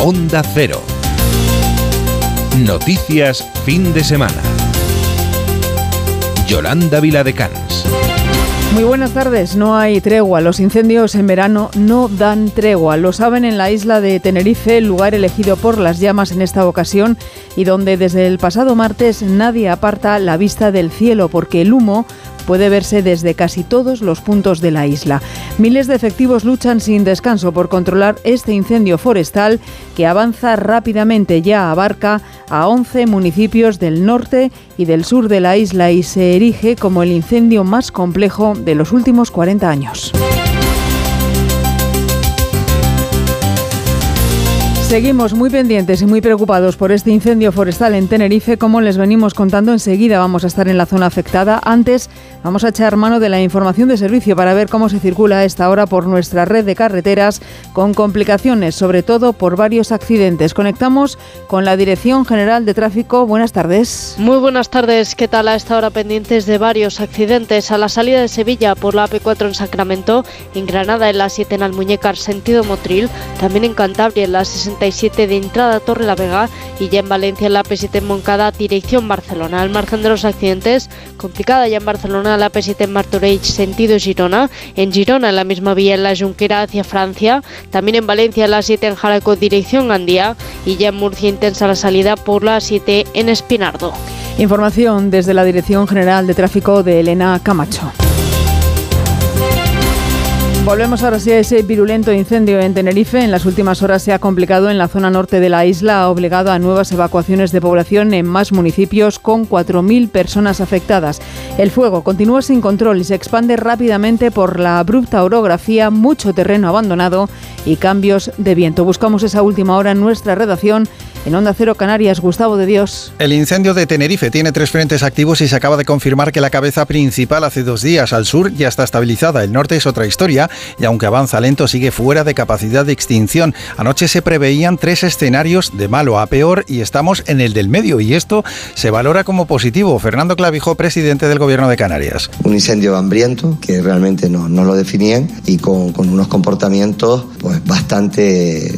Onda Cero. Noticias fin de semana. Yolanda Viladecans. Muy buenas tardes. No hay tregua. Los incendios en verano no dan tregua. Lo saben en la isla de Tenerife, el lugar elegido por las llamas en esta ocasión y donde desde el pasado martes nadie aparta la vista del cielo porque el humo puede verse desde casi todos los puntos de la isla. Miles de efectivos luchan sin descanso por controlar este incendio forestal que avanza rápidamente. Ya abarca a 11 municipios del norte y del sur de la isla y se erige como el incendio más complejo de los últimos 40 años. Seguimos muy pendientes y muy preocupados por este incendio forestal en Tenerife. Como les venimos contando, enseguida vamos a estar en la zona afectada. Antes, vamos a echar mano de la información de servicio para ver cómo se circula a esta hora por nuestra red de carreteras con complicaciones, sobre todo por varios accidentes. Conectamos con la Dirección General de Tráfico. Buenas tardes. Muy buenas tardes. ¿Qué tal a esta hora pendientes de varios accidentes? A la salida de Sevilla por la AP4 en Sacramento, en Granada en la 7 en Almuñécar sentido Motril, también en Cantabria en la 60 de entrada Torre la Vega y ya en Valencia la P7 en Moncada dirección Barcelona. Al margen de los accidentes, complicada ya en Barcelona la P7 en Martorell sentido Girona, en Girona en la misma vía en la Junquera hacia Francia, también en Valencia la 7 en Jaraco dirección Gandía y ya en Murcia intensa la salida por la 7 en Espinardo. Información desde la Dirección General de Tráfico de Elena Camacho. Volvemos ahora sí a ese virulento incendio en Tenerife. En las últimas horas se ha complicado en la zona norte de la isla, ha obligado a nuevas evacuaciones de población en más municipios con 4.000 personas afectadas. El fuego continúa sin control y se expande rápidamente por la abrupta orografía, mucho terreno abandonado y cambios de viento. Buscamos esa última hora en nuestra redacción en Onda Cero Canarias, Gustavo de Dios. El incendio de Tenerife tiene tres frentes activos y se acaba de confirmar que la cabeza principal hace dos días al sur ya está estabilizada. El norte es otra historia y aunque avanza lento sigue fuera de capacidad de extinción. Anoche se preveían tres escenarios de malo a peor y estamos en el del medio y esto se valora como positivo. Fernando Clavijo, presidente del Gobierno de Canarias. Un incendio hambriento que realmente no, no lo definían y con, con unos comportamientos pues bastante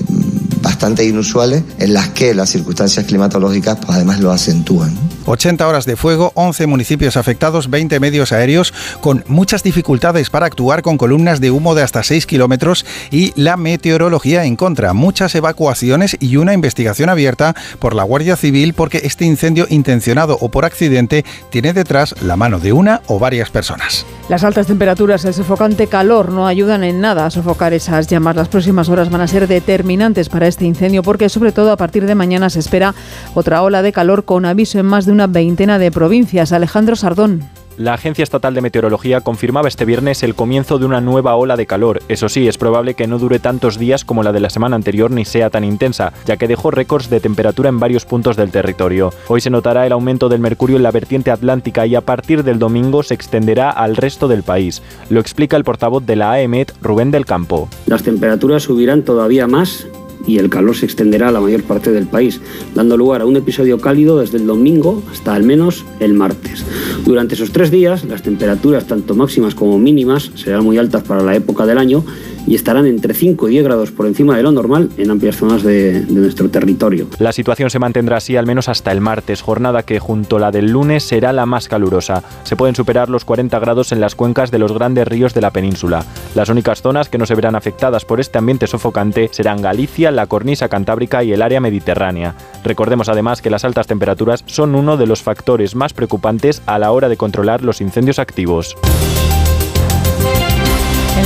bastante inusuales en las que las circunstancias climatológicas pues además lo acentúan. 80 horas de fuego, 11 municipios afectados, 20 medios aéreos con muchas dificultades para actuar con columnas de humo de hasta 6 kilómetros y la meteorología en contra. Muchas evacuaciones y una investigación abierta por la Guardia Civil porque este incendio intencionado o por accidente tiene detrás la mano de una o varias personas. Las altas temperaturas, el sofocante calor no ayudan en nada a sofocar esas llamas. Las próximas horas van a ser determinantes para este incendio porque sobre todo a partir de mañana se espera otra ola de calor con aviso en más de una veintena de provincias. Alejandro Sardón. La Agencia Estatal de Meteorología confirmaba este viernes el comienzo de una nueva ola de calor. Eso sí, es probable que no dure tantos días como la de la semana anterior ni sea tan intensa, ya que dejó récords de temperatura en varios puntos del territorio. Hoy se notará el aumento del mercurio en la vertiente atlántica y a partir del domingo se extenderá al resto del país. Lo explica el portavoz de la AEMET, Rubén del Campo. Las temperaturas subirán todavía más y el calor se extenderá a la mayor parte del país, dando lugar a un episodio cálido desde el domingo hasta al menos el martes. Durante esos tres días, las temperaturas, tanto máximas como mínimas, serán muy altas para la época del año y estarán entre 5 y 10 grados por encima de lo normal en amplias zonas de, de, nuestro territorio. La situación se mantendrá así al menos hasta el martes, jornada que junto a la del lunes será la más calurosa. Se pueden superar los 40 grados en las cuencas de los grandes ríos de la península. Las únicas zonas que no se verán afectadas por este ambiente sofocante serán Galicia, la cornisa cantábrica y el área mediterránea. Recordemos además que las altas temperaturas son uno de los factores más preocupantes a la hora de controlar los incendios activos.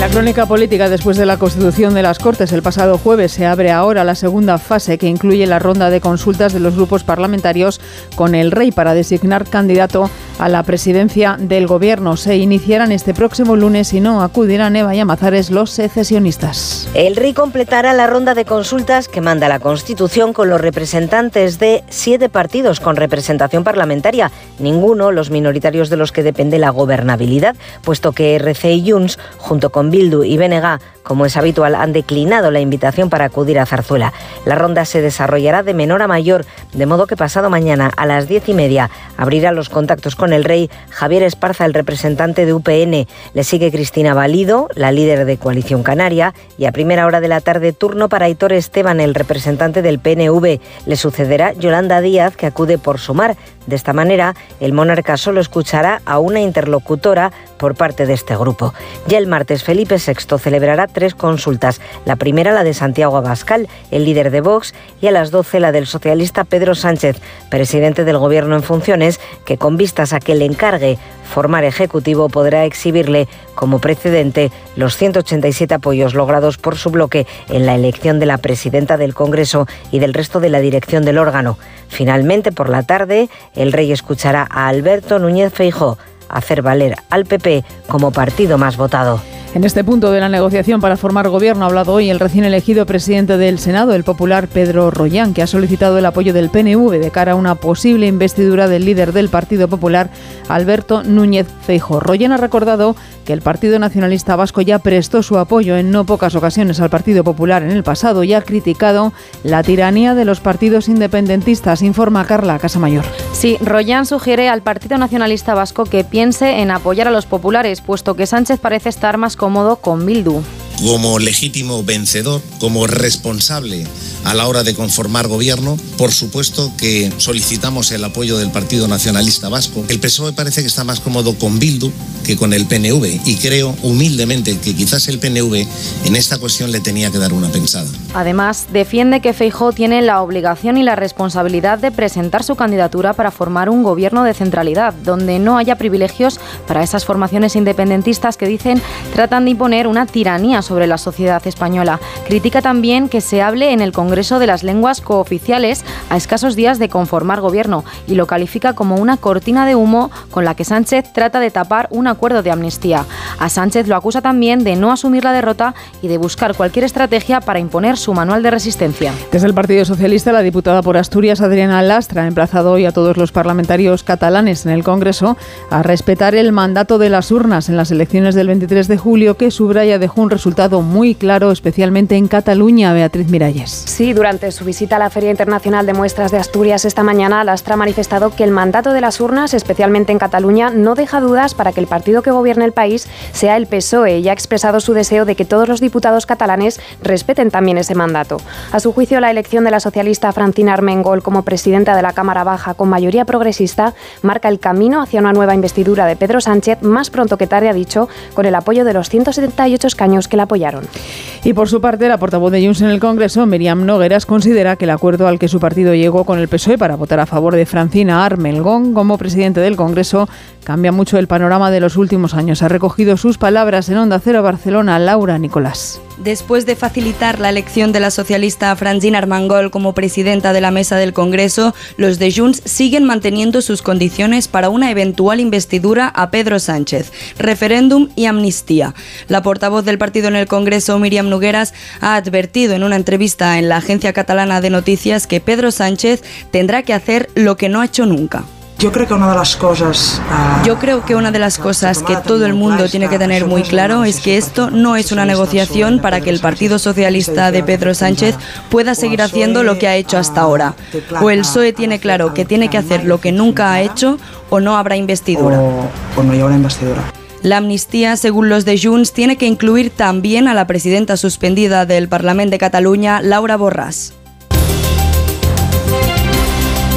La crónica política, después de la constitución de las Cortes. El pasado jueves, se abre ahora la segunda fase que incluye la ronda de consultas de los grupos parlamentarios con el rey para designar candidato a la presidencia del gobierno. Se iniciarán este próximo lunes y no acudirán Eva y Amazares los secesionistas. El rey completará la ronda de consultas que manda la Constitución con los representantes de siete partidos con representación parlamentaria, ninguno los minoritarios de los que depende la gobernabilidad, puesto que RC y Junts, junto con Bildu y BNG como es habitual, han declinado la invitación para acudir a Zarzuela. La ronda se desarrollará de menor a mayor, de modo que pasado mañana a las diez y media abrirá los contactos con el rey Javier Esparza, el representante de UPN. Le sigue Cristina Valido, la líder de Coalición Canaria, y a primera hora de la tarde turno para Aitor Esteban, el representante del PNV. Le sucederá Yolanda Díaz, que acude por sumar. De esta manera, el monarca solo escuchará a una interlocutora por parte de este grupo. Ya el martes, Felipe VI celebrará tres consultas. La primera, la de Santiago Abascal, el líder de Vox, y a las 12 la del socialista Pedro Sánchez, presidente del Gobierno en funciones, que con vistas a que le encargue formar ejecutivo podrá exhibirle como precedente los 187 apoyos logrados por su bloque en la elección de la presidenta del Congreso y del resto de la dirección del órgano. Finalmente, por la tarde, el rey escuchará a Alberto Núñez Feijó hacer valer al PP como partido más votado. En este punto de la negociación para formar gobierno ha hablado hoy el recién elegido presidente del Senado, el popular Pedro Rollán, que ha solicitado el apoyo del PNV de cara a una posible investidura del líder del Partido Popular, Alberto Núñez Feijóo. Rollán ha recordado que el Partido Nacionalista Vasco ya prestó su apoyo en no pocas ocasiones al Partido Popular en el pasado y ha criticado la tiranía de los partidos independentistas, informa Carla Casamayor. Sí, Rollán sugiere al Partido Nacionalista Vasco que piense en apoyar a los populares, puesto que Sánchez parece estar más cómodo con Bildu como legítimo vencedor, como responsable a la hora de conformar gobierno. Por supuesto que solicitamos el apoyo del Partido Nacionalista Vasco. El PSOE parece que está más cómodo con Bildu que con el PNV y creo humildemente que quizás el PNV en esta cuestión le tenía que dar una pensada. Además, defiende que Feijó tiene la obligación y la responsabilidad de presentar su candidatura para formar un gobierno de centralidad, donde no haya privilegios para esas formaciones independentistas que dicen tratan de imponer una tiranía sobre la sociedad española. Critica también que se hable en el Congreso de las lenguas cooficiales a escasos días de conformar gobierno y lo califica como una cortina de humo con la que Sánchez trata de tapar un acuerdo de amnistía. A Sánchez lo acusa también de no asumir la derrota y de buscar cualquier estrategia para imponer su manual de resistencia. Desde el Partido Socialista, la diputada por Asturias, Adriana Lastra, ha emplazado hoy a todos los parlamentarios catalanes en el Congreso a respetar el mandato de las urnas en las elecciones del 23 de julio que subraya dejó un resultado muy claro, especialmente en Cataluña, Beatriz Miralles. Sí, durante su visita a la Feria Internacional de Muestras de Asturias esta mañana, Lastra ha manifestado que el mandato de las urnas, especialmente en Cataluña, no deja dudas para que el partido que gobierne el país sea el PSOE y ha expresado su deseo de que todos los diputados catalanes respeten también ese mandato. A su juicio, la elección de la socialista Francina Armengol como presidenta de la Cámara Baja con mayoría progresista marca el camino hacia una nueva investidura de Pedro Sánchez más pronto que tarde, ha dicho, con el apoyo de los 178 escaños que la apoyaron. Y por su parte, la portavoz de Junts en el Congreso, Miriam Nogueras, considera que el acuerdo al que su partido llegó con el PSOE para votar a favor de Francina Armelgón como presidente del Congreso cambia mucho el panorama de los últimos años. Ha recogido sus palabras en Onda Cero Barcelona, Laura Nicolás. Después de facilitar la elección de la socialista Francina Armengol como presidenta de la mesa del Congreso, los de Junts siguen manteniendo sus condiciones para una eventual investidura a Pedro Sánchez, referéndum y amnistía. La portavoz del partido en el Congreso, Miriam Nugueras, ha advertido en una entrevista en la agencia catalana de noticias que Pedro Sánchez tendrá que hacer lo que no ha hecho nunca. Yo creo que una de las cosas... Yo creo que una de las cosas que todo el mundo tiene que tener muy claro es que esto no es una negociación para que el Partido Socialista de Pedro Sánchez pueda seguir haciendo lo que ha hecho hasta ahora. O el PSOE tiene claro que tiene que hacer lo que nunca ha hecho o no habrá investidura. O, no habrá investidura. La amnistía, según los de Junts, tiene que incluir también a la presidenta suspendida del Parlamento de Cataluña, Laura Borràs.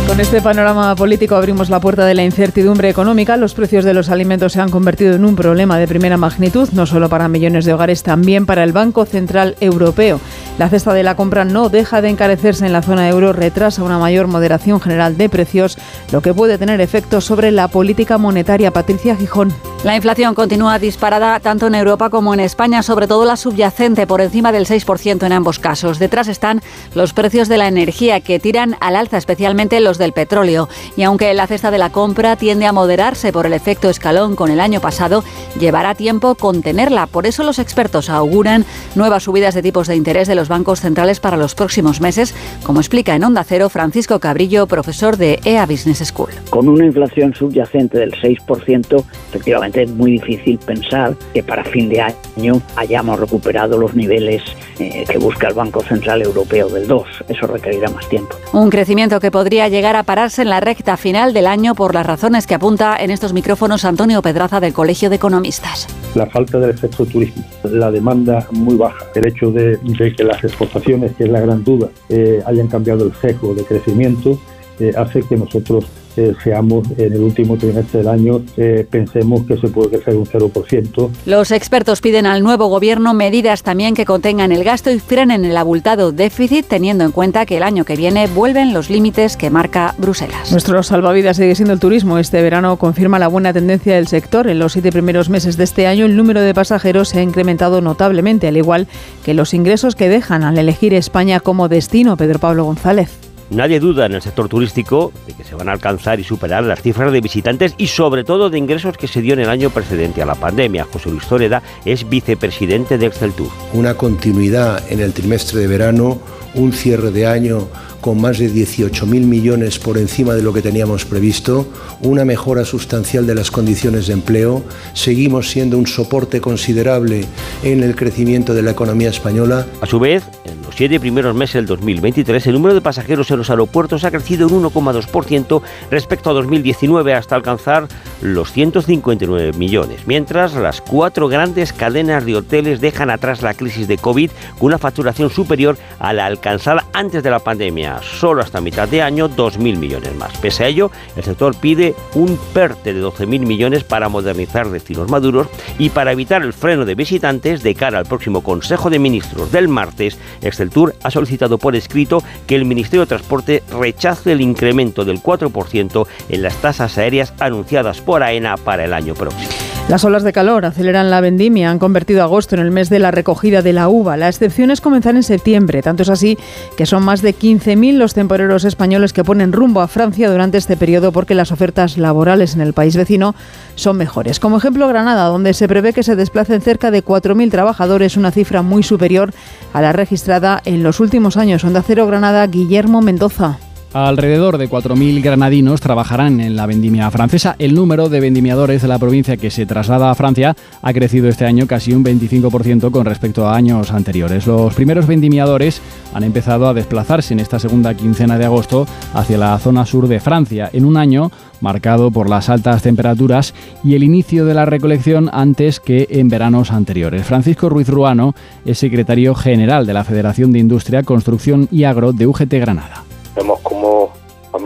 Con este panorama político abrimos la puerta de la incertidumbre económica. Los precios de los alimentos se han convertido en un problema de primera magnitud, no solo para millones de hogares, también para el Banco Central Europeo. La cesta de la compra no deja de encarecerse en la zona euro, retrasa una mayor moderación general de precios, lo que puede tener efectos sobre la política monetaria. Patricia Gijón. La inflación continúa disparada tanto en Europa como en España, sobre todo la subyacente, por encima del 6% en ambos casos. Detrás están los precios de la energía que tiran al alza, especialmente los precios del petróleo. Y aunque la cesta de la compra tiende a moderarse por el efecto escalón con el año pasado, llevará tiempo contenerla. Por eso los expertos auguran nuevas subidas de tipos de interés de los bancos centrales para los próximos meses, como explica en Onda Cero Francisco Cabrillo, profesor de EA Business School. Con una inflación subyacente del 6%, efectivamente es muy difícil pensar que para fin de año hayamos recuperado los niveles eh, que busca el Banco Central Europeo del 2. Eso requerirá más tiempo. Un crecimiento que podría llegar a pararse en la recta final del año por las razones que apunta en estos micrófonos Antonio Pedraza del Colegio de Economistas. La falta del efecto turismo, la demanda muy baja, el hecho de, que las exportaciones, que es la gran duda, eh, hayan cambiado el sesgo de crecimiento, eh, hace que nosotros eh, seamos en el último trimestre del año, eh, pensemos que se puede crecer un 0%. Los expertos piden al nuevo gobierno medidas también que contengan el gasto y frenen el abultado déficit, teniendo en cuenta que el año que viene vuelven los límites que marca Bruselas. Nuestro salvavidas sigue siendo el turismo. Este verano confirma la buena tendencia del sector. En los siete primeros meses de este año, el número de pasajeros se ha incrementado notablemente, al igual que los ingresos que dejan al elegir España como destino. Pedro Pablo González. Nadie duda en el sector turístico de que se van a alcanzar y superar las cifras de visitantes y sobre todo de ingresos que se dio en el año precedente a la pandemia. José Luis Toreda es vicepresidente de Excel Tour. Una continuidad en el trimestre de verano, un cierre de año con más de 18.000 millones por encima de lo que teníamos previsto, una mejora sustancial de las condiciones de empleo, seguimos siendo un soporte considerable en el crecimiento de la economía española. A su vez, en los siete primeros meses del 2023, el número de pasajeros en los aeropuertos ha crecido un 1,2% respecto a 2019 hasta alcanzar los 159 millones, mientras las cuatro grandes cadenas de hoteles dejan atrás la crisis de COVID con una facturación superior a la alcanzada antes de la pandemia, solo hasta mitad de año 2.000 millones más. Pese a ello, el sector pide un PERTE de 12.000 millones para modernizar destinos maduros y para evitar el freno de visitantes de cara al próximo Consejo de Ministros del martes, Exceltur ha solicitado por escrito que el Ministerio de Transporte rechace el incremento del 4% en las tasas aéreas anunciadas por AENA para el año próximo. Las olas de calor aceleran la vendimia, han convertido agosto en el mes de la recogida de la uva. La excepción es comenzar en septiembre, tanto es así que son más de 15.000 los temporeros españoles que ponen rumbo a Francia durante este periodo porque las ofertas laborales en el país vecino son mejores. Como ejemplo, Granada, donde se prevé que se desplacen cerca de 4.000 trabajadores, una cifra muy superior a la registrada en los últimos años. Onda Cero Granada, Guillermo Mendoza. Alrededor de 4.000 granadinos trabajarán en la vendimia francesa. El número de vendimiadores de la provincia que se traslada a Francia ha crecido este año casi un 25% con respecto a años anteriores. Los primeros vendimiadores han empezado a desplazarse en esta segunda quincena de agosto hacia la zona sur de Francia, en un año marcado por las altas temperaturas y el inicio de la recolección antes que en veranos anteriores. Francisco Ruiz Ruano es secretario general de la Federación de Industria, Construcción y Agro de UGT Granada.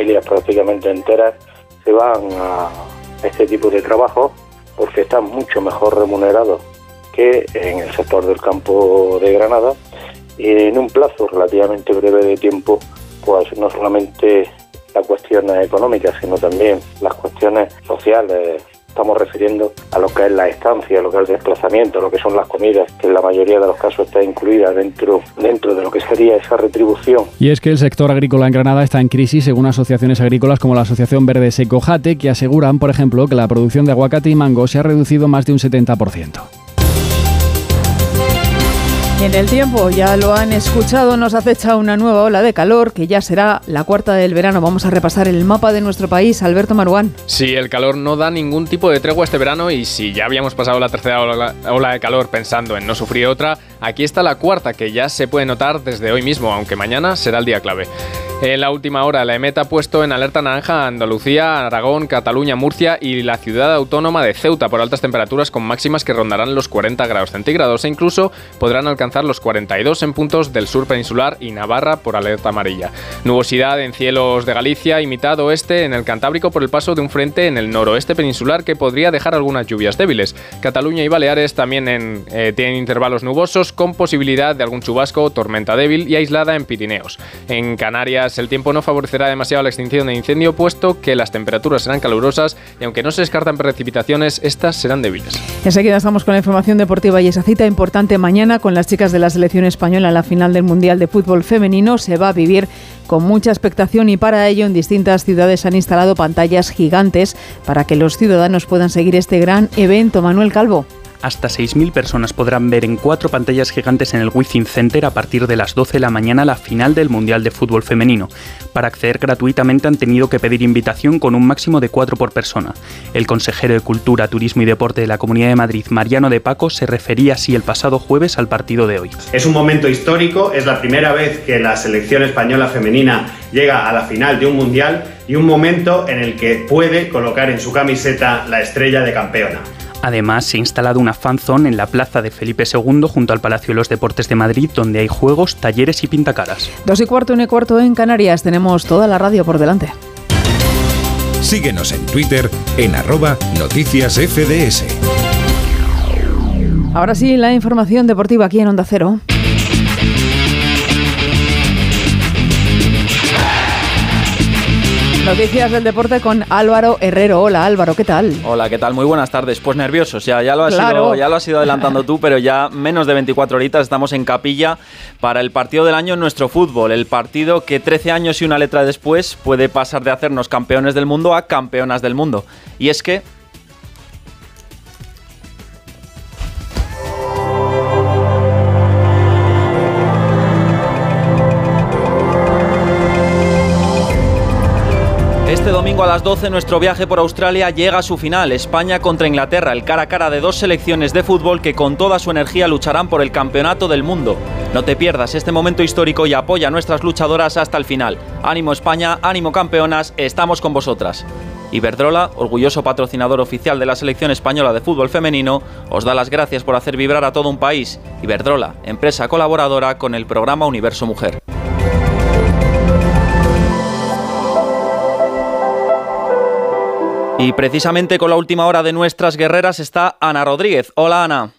Familias prácticamente enteras se van a este tipo de trabajo porque están mucho mejor remunerados que en el sector del campo de Granada. Y en un plazo relativamente breve de tiempo, pues no solamente las cuestiones económicas, sino también las cuestiones sociales, estamos refiriendo a lo que es la estancia, lo que es el desplazamiento, lo que son las comidas, que en la mayoría de los casos está incluida dentro, dentro de lo que sería esa retribución. Y es que el sector agrícola en Granada está en crisis según asociaciones agrícolas como la Asociación Verde Secojate, que aseguran, por ejemplo, que la producción de aguacate y mango se ha reducido más de un 70%. En el tiempo, ya lo han escuchado, nos acecha una nueva ola de calor que ya será la cuarta del verano. Vamos a repasar el mapa de nuestro país. Alberto Maruán. Sí, el calor no da ningún tipo de tregua este verano y si ya habíamos pasado la tercera ola, ola de calor pensando en no sufrir otra, aquí está la cuarta que ya se puede notar desde hoy mismo, aunque mañana será el día clave. En la última hora, la EMET ha puesto en alerta naranja a Andalucía, Aragón, Cataluña, Murcia y la ciudad autónoma de Ceuta por altas temperaturas con máximas que rondarán los 40 grados centígrados e incluso podrán alcanzar los 42 en puntos del sur peninsular y Navarra por alerta amarilla. Nubosidad en cielos de Galicia y mitad oeste en el Cantábrico por el paso de un frente en el noroeste peninsular que podría dejar algunas lluvias débiles. Cataluña y Baleares también eh, tienen intervalos nubosos con posibilidad de algún chubasco, tormenta débil y aislada en Pirineos. En Canarias el tiempo no favorecerá demasiado la extinción de incendio, puesto que las temperaturas serán calurosas y aunque no se descartan precipitaciones, estas serán débiles. Enseguida estamos con la información deportiva y esa cita importante mañana con las chicas de la selección española en la final del Mundial de Fútbol Femenino se va a vivir con mucha expectación y para ello en distintas ciudades han instalado pantallas gigantes para que los ciudadanos puedan seguir este gran evento. Manuel Calvo hasta 6.000 personas podrán ver en cuatro pantallas gigantes en el Wizzing Center a partir de las 12 de la mañana la final del Mundial de Fútbol Femenino. Para acceder gratuitamente han tenido que pedir invitación con un máximo de cuatro por persona. El consejero de Cultura, Turismo y Deporte de la Comunidad de Madrid, Mariano de Paco, se refería así el pasado jueves al partido de hoy. Es un momento histórico, es la primera vez que la selección española femenina llega a la final de un Mundial y un momento en el que puede colocar en su camiseta la estrella de campeona. Además, se ha instalado una fanzone en la plaza de Felipe II junto al Palacio de los Deportes de Madrid, donde hay juegos, talleres y pintacaras. Dos y cuarto, un y cuarto en Canarias. Tenemos toda la radio por delante. Síguenos en Twitter en arroba noticias FDS. Ahora sí, la información deportiva aquí en Onda Cero. Noticias del deporte con Álvaro Herrero. Hola Álvaro, ¿qué tal? Hola, ¿qué tal? Muy buenas tardes. Pues nerviosos, ya, ya, lo, has ido, ya lo has ido adelantando tú, pero ya menos de 24 horitas estamos en capilla para el partido del año en nuestro fútbol. El partido que 13 años y una letra después puede pasar de hacernos campeones del mundo a campeonas del mundo. Y es que las 12 nuestro viaje por Australia llega a su final, España contra Inglaterra, el cara a cara de dos selecciones de fútbol que con toda su energía lucharán por el campeonato del mundo. No te pierdas este momento histórico y apoya a nuestras luchadoras hasta el final. Ánimo España, ánimo campeonas, estamos con vosotras. Iberdrola, orgulloso patrocinador oficial de la selección española de fútbol femenino, os da las gracias por hacer vibrar a todo un país. Iberdrola, empresa colaboradora con el programa Universo Mujer. Y precisamente con la última hora de nuestras guerreras está Ana Rodríguez. Hola Ana.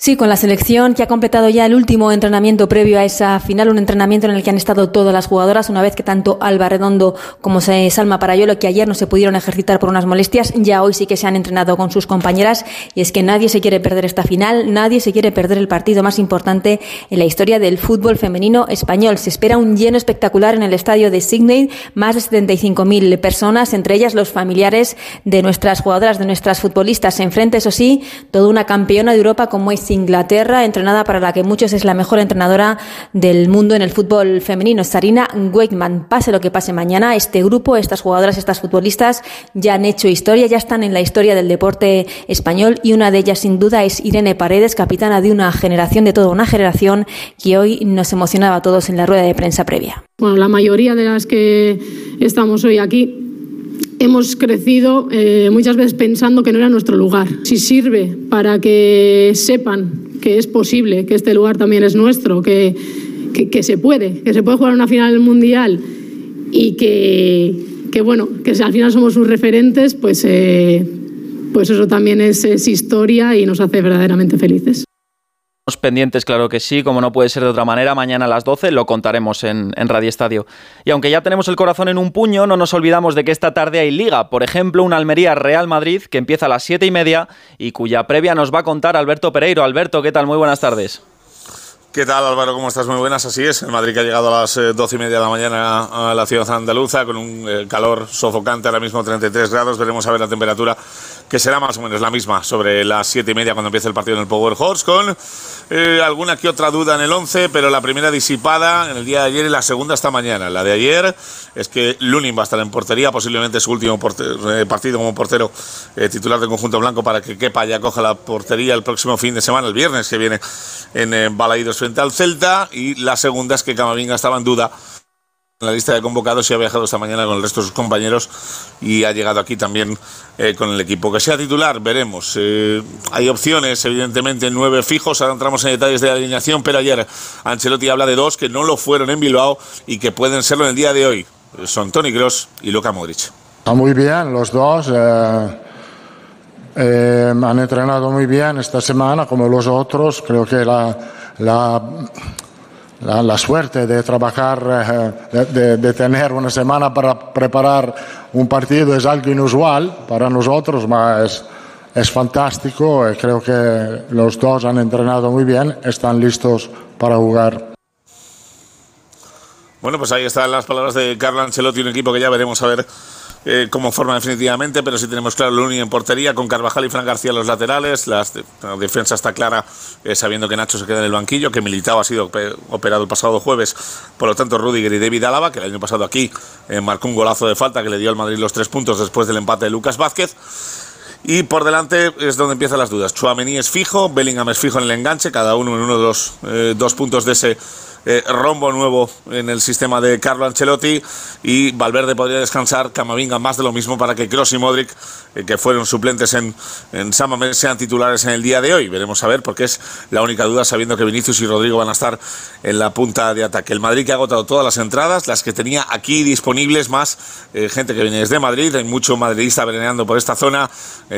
Sí, con la selección que ha completado ya el último entrenamiento previo a esa final, un entrenamiento en el que han estado todas las jugadoras, una vez que tanto Alba Redondo como Salma Parayolo, que ayer no se pudieron ejercitar por unas molestias, ya hoy sí que se han entrenado con sus compañeras y es que nadie se quiere perder esta final, nadie se quiere perder el partido más importante en la historia del fútbol femenino español. Se espera un lleno espectacular en el estadio de Sydney, más de 75.000 personas, entre ellas los familiares de nuestras jugadoras, de nuestras futbolistas. Enfrente, eso sí, toda una campeona de Europa como es Inglaterra, entrenada para la que muchos es la mejor entrenadora del mundo en el fútbol femenino, Sarina Wakeman. Pase lo que pase mañana, este grupo, estas jugadoras, estas futbolistas ya han hecho historia, ya están en la historia del deporte español y una de ellas sin duda es Irene Paredes, capitana de una generación, de toda una generación que hoy nos emocionaba a todos en la rueda de prensa previa. Bueno, la mayoría de las que estamos hoy aquí hemos crecido eh, muchas veces pensando que no era nuestro lugar. Si sirve para que sepan que es posible, que este lugar también es nuestro, que, que, se puede, que se puede jugar una final mundial y que, que bueno, que al final somos sus referentes, pues, eh, pues eso también es historia y nos hace verdaderamente felices pendientes, claro que sí, como no puede ser de otra manera, mañana a las 12 lo contaremos en, en, Radio Estadio. Y aunque ya tenemos el corazón en un puño, no nos olvidamos de que esta tarde hay liga. Por ejemplo, un Almería Real Madrid que empieza a las 7 y media y cuya previa nos va a contar Alberto Pereiro. Alberto, ¿qué tal? Muy buenas tardes. ¿Qué tal Álvaro? ¿Cómo estás? Muy buenas, así es. El Madrid que ha llegado a las eh, doce y media de la mañana a la ciudad andaluza con un eh, calor sofocante, ahora mismo 33 grados. Veremos a ver la temperatura que será más o menos la misma sobre las siete y media cuando empiece el partido en el Power Horse con eh, alguna que otra duda en el 11, pero la primera disipada en el día de ayer y la segunda esta mañana. La de ayer es que Lunin va a estar en portería, posiblemente su último partido como portero titular del conjunto blanco para que Kepa ya coja la portería el próximo fin de semana, el viernes que viene en eh, frente al Celta y la segunda es que Camavinga estaba en duda la lista de convocados y ha viajado esta mañana con el resto de sus compañeros y ha llegado aquí también eh, con el equipo. Que sea titular, veremos. Eh, hay opciones, evidentemente, nueve fijos. Ahora entramos en detalles de la alineación, pero ayer Ancelotti habla de dos que no lo fueron en Bilbao y que pueden serlo en el día de hoy. Son Tony Cross y Luka Modric. Está muy bien los dos. Eh, han entrenado muy bien esta semana, como los otros. Creo que la, la, suerte de trabajar, de, de, tener una semana para preparar un partido es algo inusual para nosotros, pero es, es fantástico. Creo que los dos han entrenado muy bien, están listos para jugar. Bueno, pues ahí están las palabras de Carlo Ancelotti, un equipo que ya veremos a ver eh, cómo forma definitivamente, pero sí tenemos claro Luni en portería, con Carvajal y Fran García los laterales. la defensa está clara, eh, sabiendo que Nacho se queda en el banquillo, que Militao ha sido operado el pasado jueves, por lo tanto Rudiger y David Álava, que el año pasado aquí eh, marcó un golazo de falta que le dio al Madrid los tres puntos después del empate de Lucas Vázquez. Y por delante es donde empiezan las dudas. Chuamení es fijo, Bellingham es fijo en el enganche, cada uno en uno de los dos puntos de ese eh, rombo nuevo en el sistema de Carlo Ancelotti y Valverde podría descansar, Camavinga más de lo mismo para que Kroos y Modric, eh, que fueron suplentes en, en San Mamés, sean titulares en el día de hoy. Veremos a ver, porque es la única duda sabiendo que Vinicius y Rodrigo van a estar en la punta de ataque. El Madrid que ha agotado todas las entradas, las que tenía aquí disponibles, más eh, gente que viene desde Madrid, hay mucho madridista veneando por esta zona,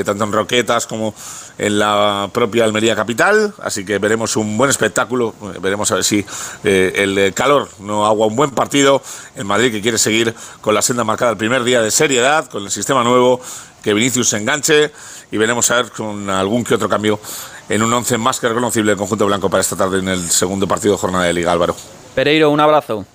tanto en Roquetas como en la propia Almería capital, así que veremos un buen espectáculo, veremos a ver si el eh, calor no agua un buen partido. En Madrid que quiere seguir con la senda marcada el primer día de seriedad, con el sistema nuevo, que Vinicius se enganche y veremos a ver con algún que otro cambio en un once más que reconocible el conjunto blanco para esta tarde en el segundo partido de jornada de Liga Álvaro. Pereiro, un abrazo.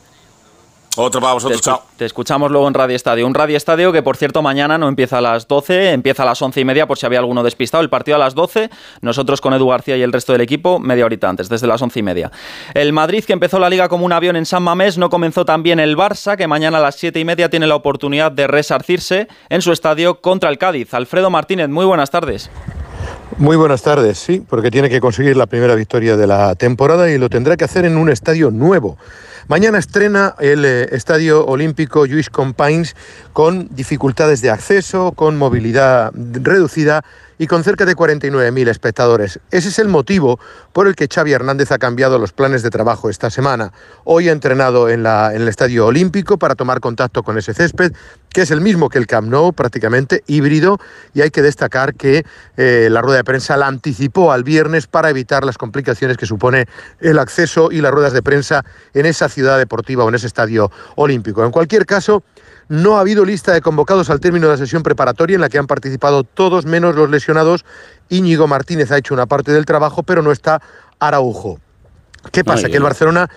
Otro para vosotros, te, chao. Te escuchamos luego en Radio Estadio. Un Radio Estadio que, por cierto, mañana no empieza a las 12, empieza a las 11 y media por si había alguno despistado. El partido a las 12, nosotros con Edu García y el resto del equipo media horita antes, desde las 11 y media. El Madrid, que empezó la liga como un avión en San Mamés, no comenzó tan bien el Barça, que mañana a las 7 y media tiene la oportunidad de resarcirse en su estadio contra el Cádiz. Alfredo Martínez, muy buenas tardes. Muy buenas tardes, sí, porque tiene que conseguir la primera victoria de la temporada y lo tendrá que hacer en un estadio nuevo. Mañana estrena el eh, Estadio Olímpico Lluís Companys con dificultades de acceso, con movilidad reducida y con cerca de 49.000 espectadores. Ese es el motivo por el que Xavi Hernández ha cambiado los planes de trabajo esta semana. Hoy ha entrenado en, el Estadio Olímpico para tomar contacto con ese césped, que es el mismo que el Camp Nou, prácticamente híbrido, y hay que destacar que eh, la rueda de prensa la anticipó al viernes para evitar las complicaciones que supone el acceso y las ruedas de prensa en esa ciudad deportiva o en ese estadio olímpico. En cualquier caso, no ha habido lista de convocados al término de la sesión preparatoria en la que han participado todos menos los lesionados. Íñigo Martínez ha hecho una parte del trabajo, pero no está Araujo. ¿Qué pasa? que el Barcelona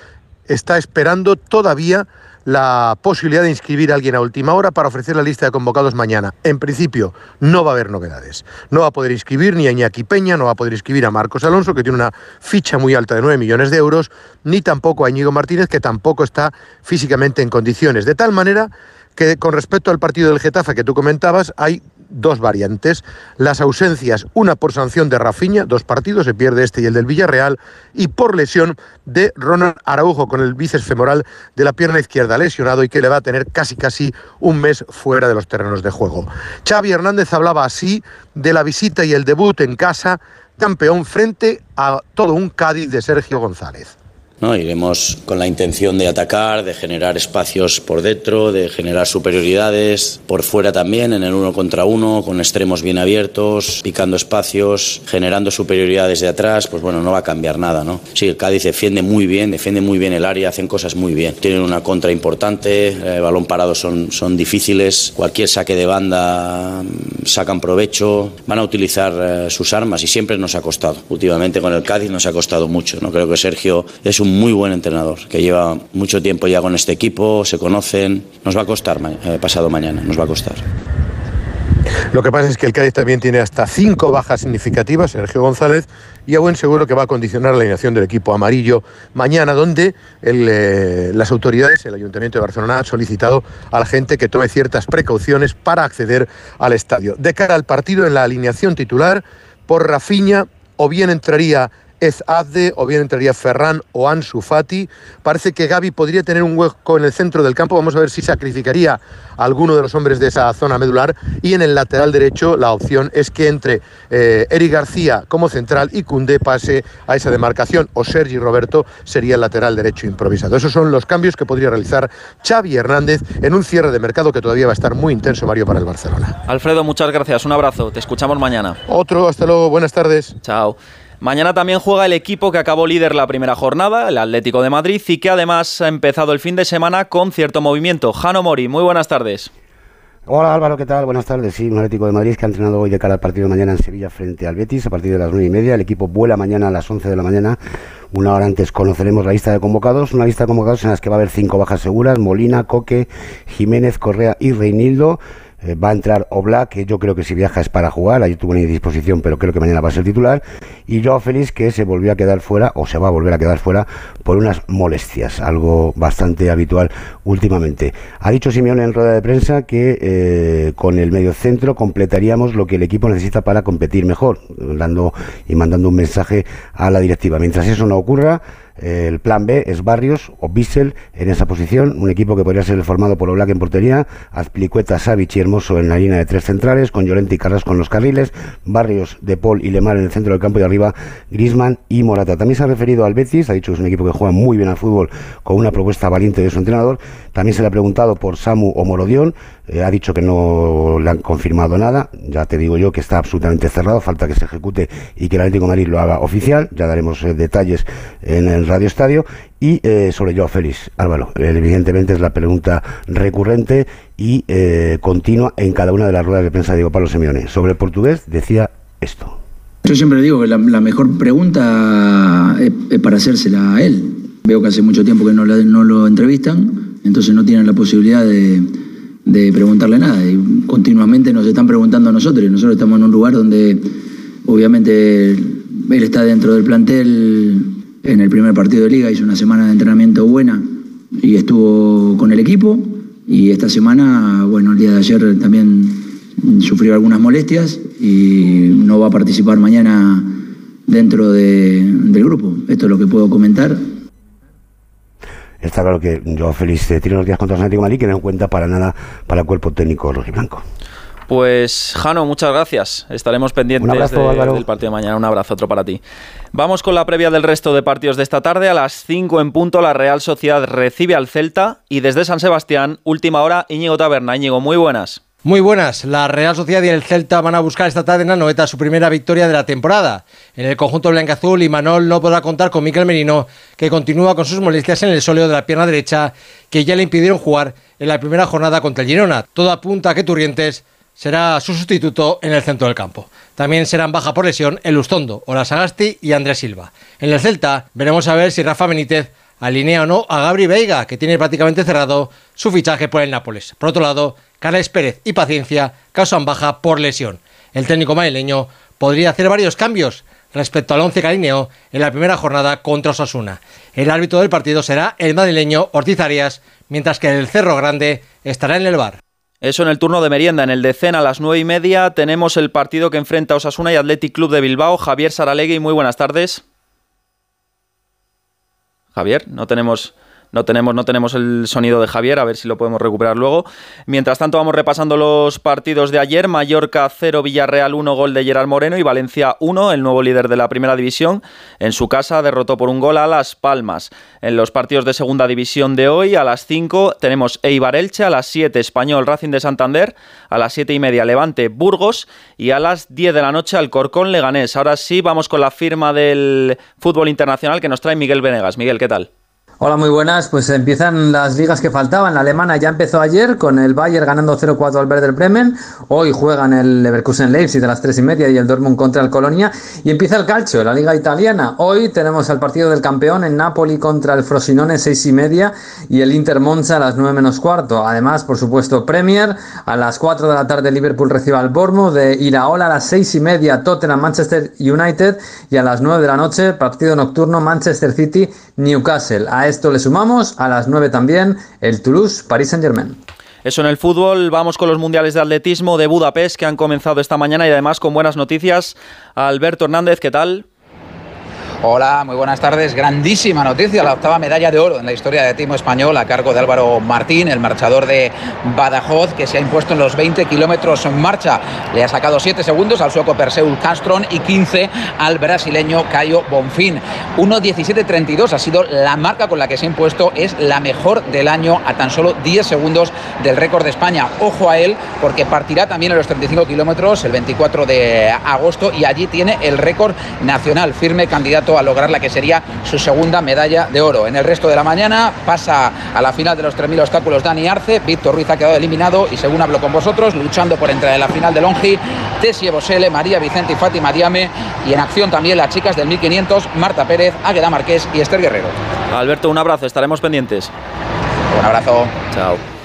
está esperando todavía la posibilidad de inscribir a alguien a última hora para ofrecer la lista de convocados mañana. En principio, no va a haber novedades. No va a poder inscribir ni a Iñaki Peña, no va a poder inscribir a Marcos Alonso, que tiene una ficha muy alta de 9 millones de euros, ni tampoco a Íñigo Martínez, que tampoco está físicamente en condiciones. De tal manera que con respecto al partido del Getafe que tú comentabas, hay dos variantes. Las ausencias, una por sanción de Rafiña, dos partidos, se pierde este y el del Villarreal, y por lesión de Ronald Araujo con el bíceps femoral de la pierna izquierda lesionado y que le va a tener casi casi un mes fuera de los terrenos de juego. Xavi Hernández hablaba así de la visita y el debut en casa, campeón frente a todo un Cádiz de Sergio González. ¿No? Iremos con la intención de atacar, de generar espacios por dentro, de generar superioridades por fuera también, en el uno contra uno, con extremos bien abiertos, picando espacios, generando superioridades de atrás, pues bueno, no va a cambiar nada. Sí, el Cádiz defiende muy bien, defiende muy bien el área, hacen cosas muy bien. Tienen una contra importante, eh, balón parado son, son difíciles, cualquier saque de banda mm, sacan provecho, van a utilizar eh, sus armas y siempre nos ha costado. Últimamente con el Cádiz nos ha costado mucho, ¿no? Creo que Sergio es un muy buen entrenador, que lleva mucho tiempo ya con este equipo, se conocen. Nos va a costar eh, pasado mañana, nos va a costar. Lo que pasa es que el Cádiz también tiene hasta cinco bajas significativas, Sergio González, y a buen seguro que va a condicionar la alineación del equipo amarillo mañana, donde eh, las autoridades, el Ayuntamiento de Barcelona, ha solicitado a la gente que tome ciertas precauciones para acceder al estadio. De cara al partido, en la alineación titular, por Rafiña, o bien entraría es Azde o bien entraría Ferran o Ansu Fati. Parece que Gaby podría tener un hueco en el centro del campo. Vamos a ver si sacrificaría a alguno de los hombres de esa zona medular. Y en el lateral derecho la opción es que entre eh, Eric García como central y Cundé pase a esa demarcación o Sergi Roberto sería el lateral derecho improvisado. Esos son los cambios que podría realizar Xavi Hernández en un cierre de mercado que todavía va a estar muy intenso, Mario, para el Barcelona. Alfredo, muchas gracias. Un abrazo. Te escuchamos mañana. Otro, hasta luego. Buenas tardes. Chao. Mañana también juega el equipo que acabó líder la primera jornada, el Atlético de Madrid, y que además ha empezado el fin de semana con cierto movimiento. Jano Mori, muy buenas tardes. Hola Álvaro, ¿qué tal? Buenas tardes. Sí, un Atlético de Madrid que ha entrenado hoy de cara al partido de mañana en Sevilla frente al Betis a partir de las nueve y media. El equipo vuela mañana a las 11 de la mañana. Una hora antes conoceremos la lista de convocados. Una lista de convocados en las que va a haber cinco bajas seguras: Molina, Coque, Jiménez, Correa y Reinildo. Eh, va a entrar Oblak, que yo creo que si viaja es para jugar, ahí tuvo una disposición, pero creo que mañana va a ser titular. Y Joao Félix, que se volvió a quedar fuera, o se va a volver a quedar fuera, por unas molestias, algo bastante habitual últimamente. Ha dicho Simeone en rueda de prensa que eh, con el medio centro completaríamos lo que el equipo necesita para competir mejor, dando y mandando un mensaje a la directiva. Mientras eso no ocurra, el plan B es Barrios o Bissell en esa posición, un equipo que podría ser formado por Oblak en portería, Azpilicueta, Savic y Hermoso en la línea de tres centrales, con Llorente y Carras con los carriles, Barrios, De Paul y Lemar en el centro del campo y arriba Grisman y Morata. También se ha referido al Betis, ha dicho que es un equipo que juega muy bien al fútbol con una propuesta valiente de su entrenador. También se le ha preguntado por Samu o Morodión, eh, ha dicho que no le han confirmado nada, ya te digo yo que está absolutamente cerrado, falta que se ejecute y que el Atlético de Madrid lo haga oficial, ya daremos eh, detalles en el Radio Estadio. Y eh, sobre Joao Félix, Álvaro, evidentemente es la pregunta recurrente y continua en cada una de las ruedas de prensa de Diego Pablo Simeone. Sobre el portugués decía esto. Yo siempre digo que la, mejor pregunta es, para hacérsela a él. Veo que hace mucho tiempo que no, lo entrevistan, entonces no tienen la posibilidad de preguntarle nada. Y continuamente nos están preguntando a nosotros nosotros estamos en un lugar donde obviamente él está dentro del plantel en el primer partido de liga, hizo una semana de entrenamiento buena y estuvo con el equipo y esta semana, bueno, el día de ayer también sufrió algunas molestias y no va a participar mañana dentro del grupo. Esto es lo que puedo comentar. Está claro que yo feliz tiene los días contra Atlético Madrid que no en cuenta para nada para el cuerpo técnico rojiblanco. Pues Jano, muchas gracias. Estaremos pendientes del partido de mañana. Un abrazo otro para ti. Vamos con la previa del resto de partidos de esta tarde. A las 5 en punto la Real Sociedad recibe al Celta y desde San Sebastián, última hora, Íñigo Taberna. Íñigo, muy buenas. Muy buenas. La Real Sociedad y el Celta van a buscar esta tarde en la noeta su primera victoria de la temporada. En el conjunto blanca-azul, y Manol no podrá contar con Miquel Merino, que continúa con sus molestias en el sóleo de la pierna derecha, que ya le impidieron jugar en la primera jornada contra el Girona. Todo apunta a que Turrientes será su sustituto en el centro del campo. También serán baja por lesión el Lustondo, Ola Sagasti y Andrés Silva. En el Celta veremos a ver si Rafa Benítez alinea o no a Gabri Veiga, que tiene prácticamente cerrado su fichaje por el Nápoles. Por otro lado, Carles Pérez y Paciencia causan baja por lesión. El técnico madrileño podría hacer varios cambios respecto al once cariño en la primera jornada contra Osasuna. El árbitro del partido será el madrileño Ortiz Arias, mientras que el Cerro Grande estará en el bar. Eso en el turno de merienda. En el decena a las nueve y media tenemos el partido que enfrenta Osasuna y Athletic Club de Bilbao. Javier Saralegui, muy buenas tardes. Javier, no tenemos no tenemos, no tenemos el sonido de Javier, a ver si lo podemos recuperar luego. Mientras tanto, vamos repasando los partidos de ayer. Mallorca 0, Villarreal 1, gol de Gerard Moreno y Valencia 1, el nuevo líder de la primera división. En su casa derrotó por un gol a Las Palmas. En los partidos de segunda división de hoy, a las 5 tenemos Eibar Elche, a las 7 Español Racing de Santander, a las 7 y media Levante Burgos y a las 10 de la noche Alcorcón Leganés. Ahora sí, vamos con la firma del fútbol internacional que nos trae Miguel Venegas. Miguel, ¿qué tal? Hola, muy buenas. Pues empiezan las ligas que faltaban. La alemana ya empezó ayer con el Bayern ganando 0-4 al Werder Bremen. Hoy juegan el Leverkusen Leipzig de las 3 y media y el Dortmund contra el Colonia. Y empieza el calcio, la liga italiana. Hoy tenemos el partido del campeón en Napoli contra el Frosinone 6 y media y el Inter Monza a las 9 menos cuarto. Además, por supuesto, Premier. A las 4 de la tarde Liverpool recibe al Bournemouth. De Iraola a las 6 y media Tottenham Manchester United. Y a las 9 de la noche partido nocturno Manchester City Newcastle. A esto le sumamos a las 9 también el Toulouse Paris Saint-Germain. Eso en el fútbol, vamos con los mundiales de atletismo de Budapest que han comenzado esta mañana y además con buenas noticias. Alberto Hernández, ¿qué tal? Hola, muy buenas tardes. Grandísima noticia, la octava medalla de oro en la historia de Timo Español a cargo de Álvaro Martín, el marchador de Badajoz, que se ha impuesto en los 20 kilómetros en marcha. Le ha sacado 7 segundos al sueco Perseus Castron y 15 al brasileño Caio Bonfín. 1.17.32 ha sido la marca con la que se ha impuesto, es la mejor del año a tan solo 10 segundos del récord de España. Ojo a él, porque partirá también en los 35 kilómetros el 24 de agosto y allí tiene el récord nacional, firme candidato a lograr la que sería su segunda medalla de oro. En el resto de la mañana pasa a la final de los 3.000 obstáculos Dani Arce, Víctor Ruiz ha quedado eliminado y según hablo con vosotros, luchando por entrar en la final de Longi, Tessie Bosele, María Vicente y Fátima Diame y en acción también las chicas del 1500, Marta Pérez, Águeda Marqués y Esther Guerrero. Alberto, un abrazo, estaremos pendientes. Un abrazo. Chao.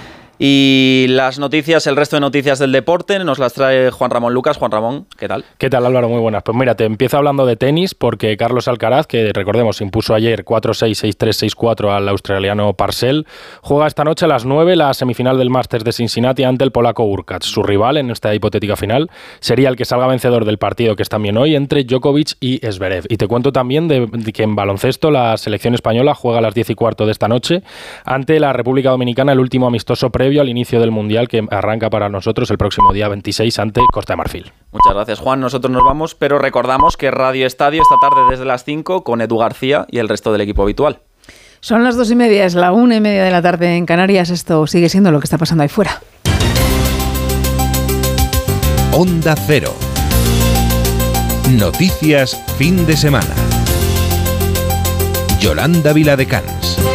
Y las noticias, el resto de noticias del deporte, nos las trae Juan Ramón Lucas. Juan Ramón, ¿qué tal? ¿Qué tal Álvaro? Muy buenas. Pues mira, te empiezo hablando de tenis porque Carlos Alcaraz, que recordemos impuso ayer 4-6, 6-3, 6-4 al australiano Parcel, juega esta noche a las 9 la semifinal del Masters de Cincinnati ante el polaco Urkacz. Su rival en esta hipotética final sería el que salga vencedor del partido que es también hoy entre Djokovic y Zverev. Y te cuento también de, de que en baloncesto la selección española juega a las 10 y cuarto de esta noche ante la República Dominicana el último amistoso previo al inicio del Mundial que arranca para nosotros el próximo día 26 ante Costa de Marfil. Muchas gracias, Juan. Nosotros nos vamos, pero recordamos que Radio Estadio esta tarde desde las 5 con Edu García y el resto del equipo habitual. Son las dos y media, es la una y media de la tarde en Canarias. Esto sigue siendo lo que está pasando ahí fuera. Onda Cero. Noticias fin de semana. Yolanda Viladecans.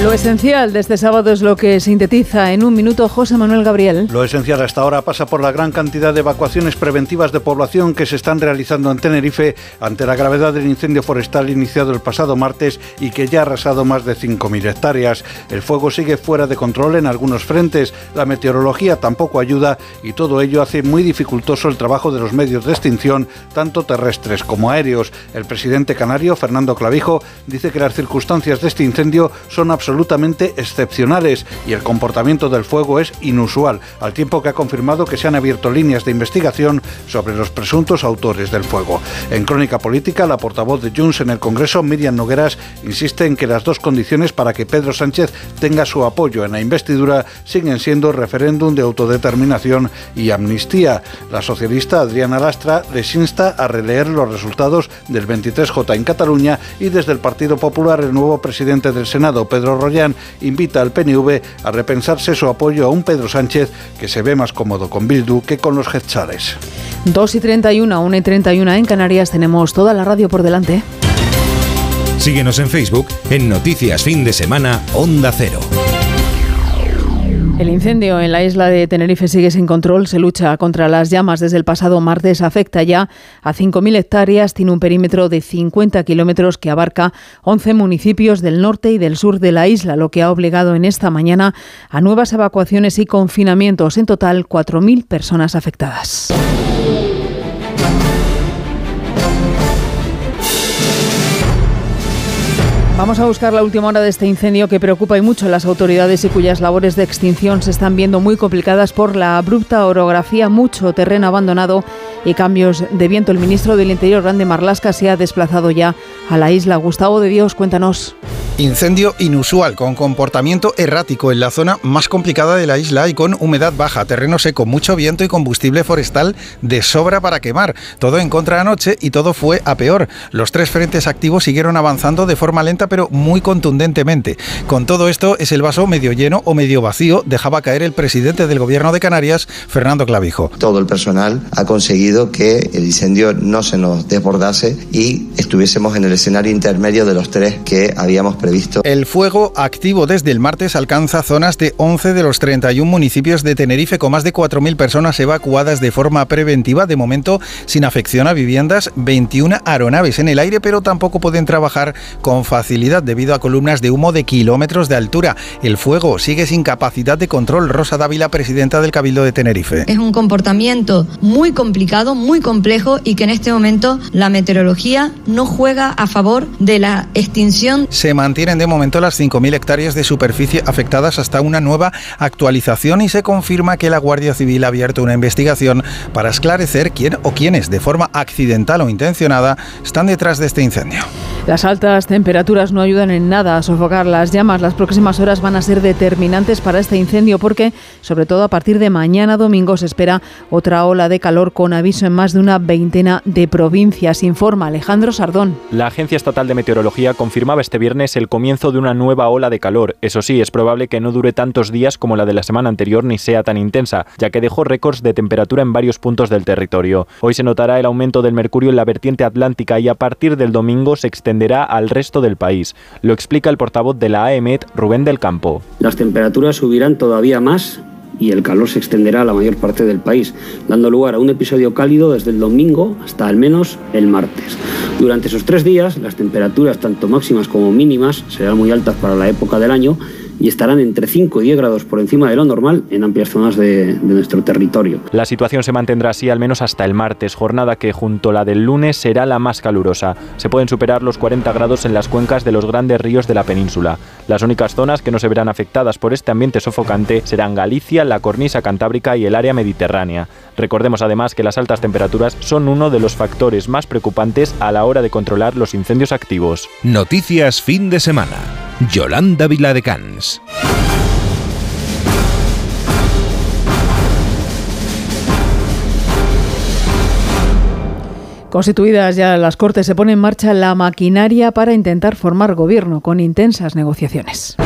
Lo esencial de este sábado es lo que sintetiza en un minuto José Manuel Gabriel. Lo esencial hasta ahora pasa por la gran cantidad de evacuaciones preventivas de población que se están realizando en Tenerife ante la gravedad del incendio forestal iniciado el pasado martes y que ya ha arrasado más de 5.000 hectáreas. El fuego sigue fuera de control en algunos frentes, la meteorología tampoco ayuda y todo ello hace muy dificultoso el trabajo de los medios de extinción, tanto terrestres como aéreos. El presidente canario, Fernando Clavijo, dice que las circunstancias de este incendio son absolutamente absolutamente excepcionales y el comportamiento del fuego es inusual, al tiempo que ha confirmado que se han abierto líneas de investigación sobre los presuntos autores del fuego. En Crónica Política, la portavoz de Junts en el Congreso, Miriam Nogueras, insiste en que las dos condiciones para que Pedro Sánchez tenga su apoyo en la investidura siguen siendo referéndum de autodeterminación y amnistía. La socialista Adriana Lastra les insta a releer los resultados del 23J en Cataluña y desde el Partido Popular el nuevo presidente del Senado, Pedro Rollán, invita al PNV a repensarse su apoyo a un Pedro Sánchez que se ve más cómodo con Bildu que con los Getsales. 2 y 31, 1 y 31 en Canarias, tenemos toda la radio por delante. Síguenos en Facebook en Noticias Fin de Semana Onda Cero. El incendio en la isla de Tenerife sigue sin control. Se lucha contra las llamas desde el pasado martes. Afecta ya a 5.000 hectáreas. Tiene un perímetro de 50 kilómetros que abarca 11 municipios del norte y del sur de la isla, lo que ha obligado en esta mañana a nuevas evacuaciones y confinamientos. En total, 4.000 personas afectadas. Vamos a buscar la última hora de este incendio que preocupa y mucho a las autoridades y cuyas labores de extinción se están viendo muy complicadas por la abrupta orografía, mucho terreno abandonado y cambios de viento. El ministro del Interior, Grande Marlasca, se ha desplazado ya a la isla. Gustavo de Dios, cuéntanos. Incendio inusual, con comportamiento errático en la zona más complicada de la isla y con humedad baja, terreno seco, mucho viento y combustible forestal de sobra para quemar. Todo en contra anoche y todo fue a peor. Los tres frentes activos siguieron avanzando de forma lenta pero muy contundentemente. Con todo esto es el vaso medio lleno o medio vacío, dejaba caer el presidente del gobierno de Canarias, Fernando Clavijo. Todo el personal ha conseguido que el incendio no se nos desbordase y estuviésemos en el escenario intermedio de los tres que habíamos previsto. El fuego activo desde el martes alcanza zonas de 11 de los 31 municipios de Tenerife con más de 4.000 personas evacuadas de forma preventiva, de momento sin afección a viviendas, 21 aeronaves en el aire, pero tampoco pueden trabajar con facilidad debido a columnas de humo de kilómetros de altura. El fuego sigue sin capacidad de control. Rosa Dávila, presidenta del Cabildo de Tenerife. Es un comportamiento muy complicado, muy complejo y que en este momento la meteorología no juega a favor de la extinción. Se mantiene mantienen de momento las 5.000 hectáreas de superficie afectadas hasta una nueva actualización y se confirma que la Guardia Civil ha abierto una investigación para esclarecer quién o quiénes, de forma accidental o intencionada, están detrás de este incendio. Las altas temperaturas no ayudan en nada a sofocar las llamas. Las próximas horas van a ser determinantes para este incendio porque, sobre todo a partir de mañana domingo, se espera otra ola de calor con aviso en más de una veintena de provincias, informa Alejandro Sardón. La Agencia Estatal de Meteorología confirmaba este viernes el comienzo de una nueva ola de calor. Eso sí, es probable que no dure tantos días como la de la semana anterior ni sea tan intensa, ya que dejó récords de temperatura en varios puntos del territorio. Hoy se notará el aumento del mercurio en la vertiente atlántica y a partir del domingo se extenderá al resto del país. Lo explica el portavoz de la AEMET, Rubén del Campo. Las temperaturas subirán todavía más y el calor se extenderá a la mayor parte del país, dando lugar a un episodio cálido desde el domingo hasta al menos el martes. Durante esos tres días, las temperaturas tanto máximas como mínimas serán muy altas para la época del año y estarán entre 5 y 10 grados por encima de lo normal en amplias zonas de, de, nuestro territorio. La situación se mantendrá así al menos hasta el martes, jornada que junto a la del lunes será la más calurosa. Se pueden superar los 40 grados en las cuencas de los grandes ríos de la península. Las únicas zonas que no se verán afectadas por este ambiente sofocante serán Galicia, la cornisa cantábrica y el área mediterránea. Recordemos además que las altas temperaturas son uno de los factores más preocupantes a la hora de controlar los incendios activos. Noticias fin de semana. Yolanda Viladecans. Constituidas ya las Cortes, se pone en marcha la maquinaria para intentar formar gobierno con intensas negociaciones.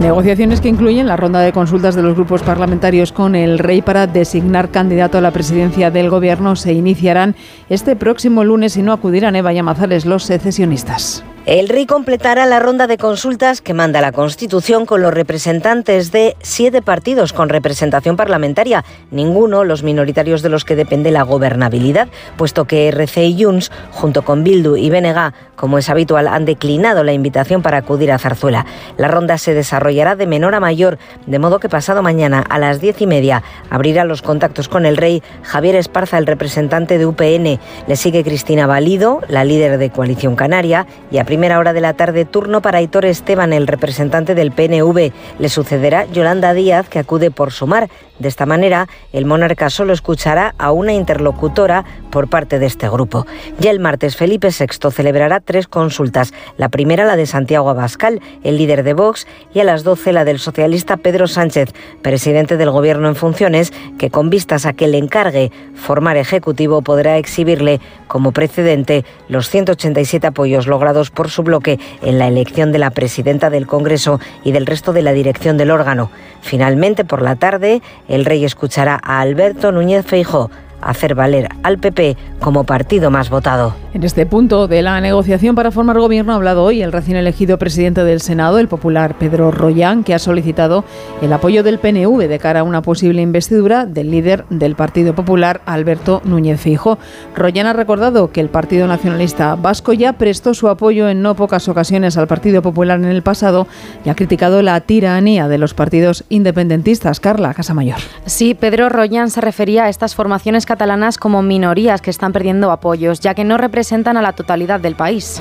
Negociaciones que incluyen la ronda de consultas de los grupos parlamentarios con el rey para designar candidato a la presidencia del gobierno se iniciarán este próximo lunes y no acudirán Eva Llamazares los secesionistas. El rey completará la ronda de consultas que manda la Constitución con los representantes de siete partidos con representación parlamentaria, ninguno los minoritarios de los que depende la gobernabilidad, puesto que RC y Junts, junto con Bildu y BNG, como es habitual, han declinado la invitación para acudir a Zarzuela. La ronda se desarrollará de menor a mayor, de modo que pasado mañana a las diez y media abrirá los contactos con el rey Javier Esparza, el representante de UPN. Le sigue Cristina Valido, la líder de Coalición Canaria, y a primera hora de la tarde turno para Aitor Esteban, el representante del PNV. Le sucederá Yolanda Díaz, que acude por sumar. De esta manera, el monarca solo escuchará a una interlocutora por parte de este grupo. Ya el martes, Felipe VI celebrará tres consultas. La primera, la de Santiago Abascal, el líder de Vox, y a las 12 la del socialista Pedro Sánchez, presidente del Gobierno en funciones, que con vistas a que le encargue formar ejecutivo podrá exhibirle como precedente los 187 apoyos logrados por su bloque en la elección de la presidenta del Congreso y del resto de la dirección del órgano. Finalmente, por la tarde, el rey escuchará a Alberto Núñez Feijó hacer valer al PP como partido más votado. En este punto de la negociación para formar gobierno ha hablado hoy el recién elegido presidente del Senado, el popular Pedro Royán, que ha solicitado el apoyo del PNV de cara a una posible investidura del líder del Partido Popular, Alberto Núñez Feijóo. Royán ha recordado que el Partido Nacionalista Vasco ya prestó su apoyo en no pocas ocasiones al Partido Popular en el pasado y ha criticado la tiranía de los partidos independentistas. Carla Casamayor. Sí, Pedro Royán se refería a estas formaciones catalanas como minorías que están perdiendo apoyos, ya que no representan a la totalidad del país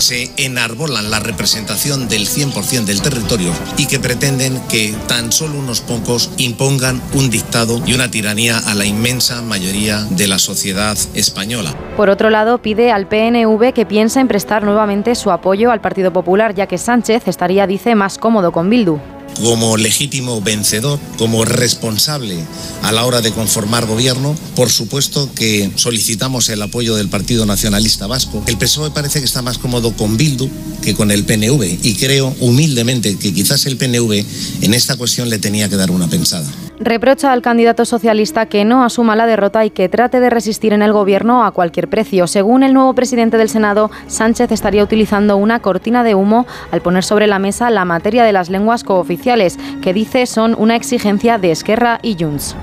se enarbolan la representación del 100% del territorio y que pretenden que tan solo unos pocos impongan un dictado y una tiranía a la inmensa mayoría de la sociedad española. Por otro lado, pide al PNV que piense en prestar nuevamente su apoyo al Partido Popular, ya que Sánchez estaría, dice, más cómodo con Bildu como legítimo vencedor, como responsable a la hora de conformar gobierno, por supuesto que solicitamos el apoyo del Partido Nacionalista Vasco. El PSOE parece que está más cómodo con Bildu que con el PNV y creo humildemente que quizás el PNV en esta cuestión le tenía que dar una pensada. Reprocha al candidato socialista que no asuma la derrota y que trate de resistir en el gobierno a cualquier precio. Según el nuevo presidente del Senado, Sánchez estaría utilizando una cortina de humo al poner sobre la mesa la materia de las lenguas cooficiales, que dice son una exigencia de Esquerra y Junts.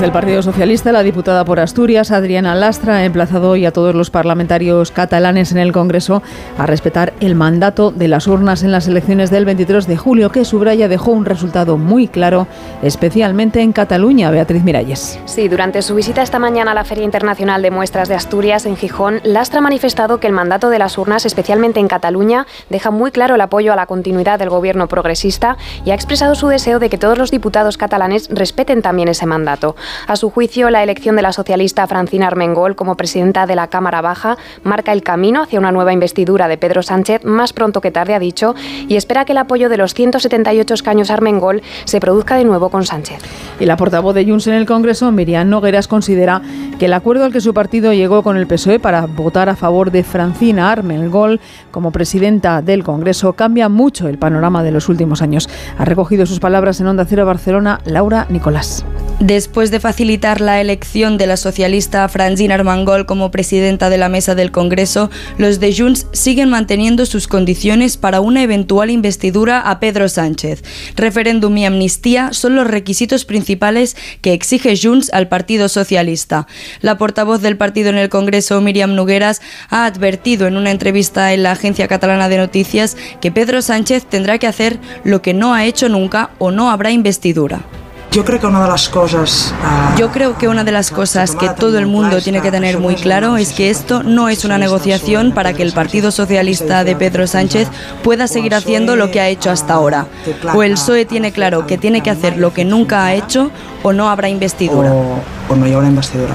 Desde el Partido Socialista, la diputada por Asturias, Adriana Lastra, ha emplazado hoy a todos los parlamentarios catalanes en el Congreso a respetar el mandato de las urnas en las elecciones del 23 de julio, que subraya dejó un resultado muy claro, especialmente en Cataluña. Beatriz Miralles. Sí, durante su visita esta mañana a la Feria Internacional de Muestras de Asturias en Gijón, Lastra ha manifestado que el mandato de las urnas, especialmente en Cataluña, deja muy claro el apoyo a la continuidad del gobierno progresista y ha expresado su deseo de que todos los diputados catalanes respeten también ese mandato. A su juicio, la elección de la socialista Francina Armengol como presidenta de la Cámara Baja marca el camino hacia una nueva investidura de Pedro Sánchez más pronto que tarde, ha dicho, y espera que el apoyo de los 178 escaños Armengol se produzca de nuevo con Sánchez. Y la portavoz de Junts en el Congreso, Miriam Nogueras, considera que el acuerdo al que su partido llegó con el PSOE para votar a favor de Francina Armengol como presidenta del Congreso cambia mucho el panorama de los últimos años. Ha recogido sus palabras en Onda Cero Barcelona Laura Nicolás. Después de facilitar la elección de la socialista Francine Armengol como presidenta de la mesa del Congreso, los de Junts siguen manteniendo sus condiciones para una eventual investidura a Pedro Sánchez. Referéndum y amnistía son los requisitos principales que exige Junts al Partido Socialista. La portavoz del partido en el Congreso, Miriam Nugueras, ha advertido en una entrevista en la agencia catalana de noticias que Pedro Sánchez tendrá que hacer lo que no ha hecho nunca o no habrá investidura. Yo creo que una de las cosas... Uh, Yo creo que una de las cosas que todo el mundo tiene que tener muy claro es que esto no es una negociación para que el Partido Socialista de Pedro Sánchez pueda seguir haciendo lo que ha hecho hasta ahora. O el PSOE tiene claro que tiene que hacer lo que nunca ha hecho o no habrá investidura. O, o no habrá investidura.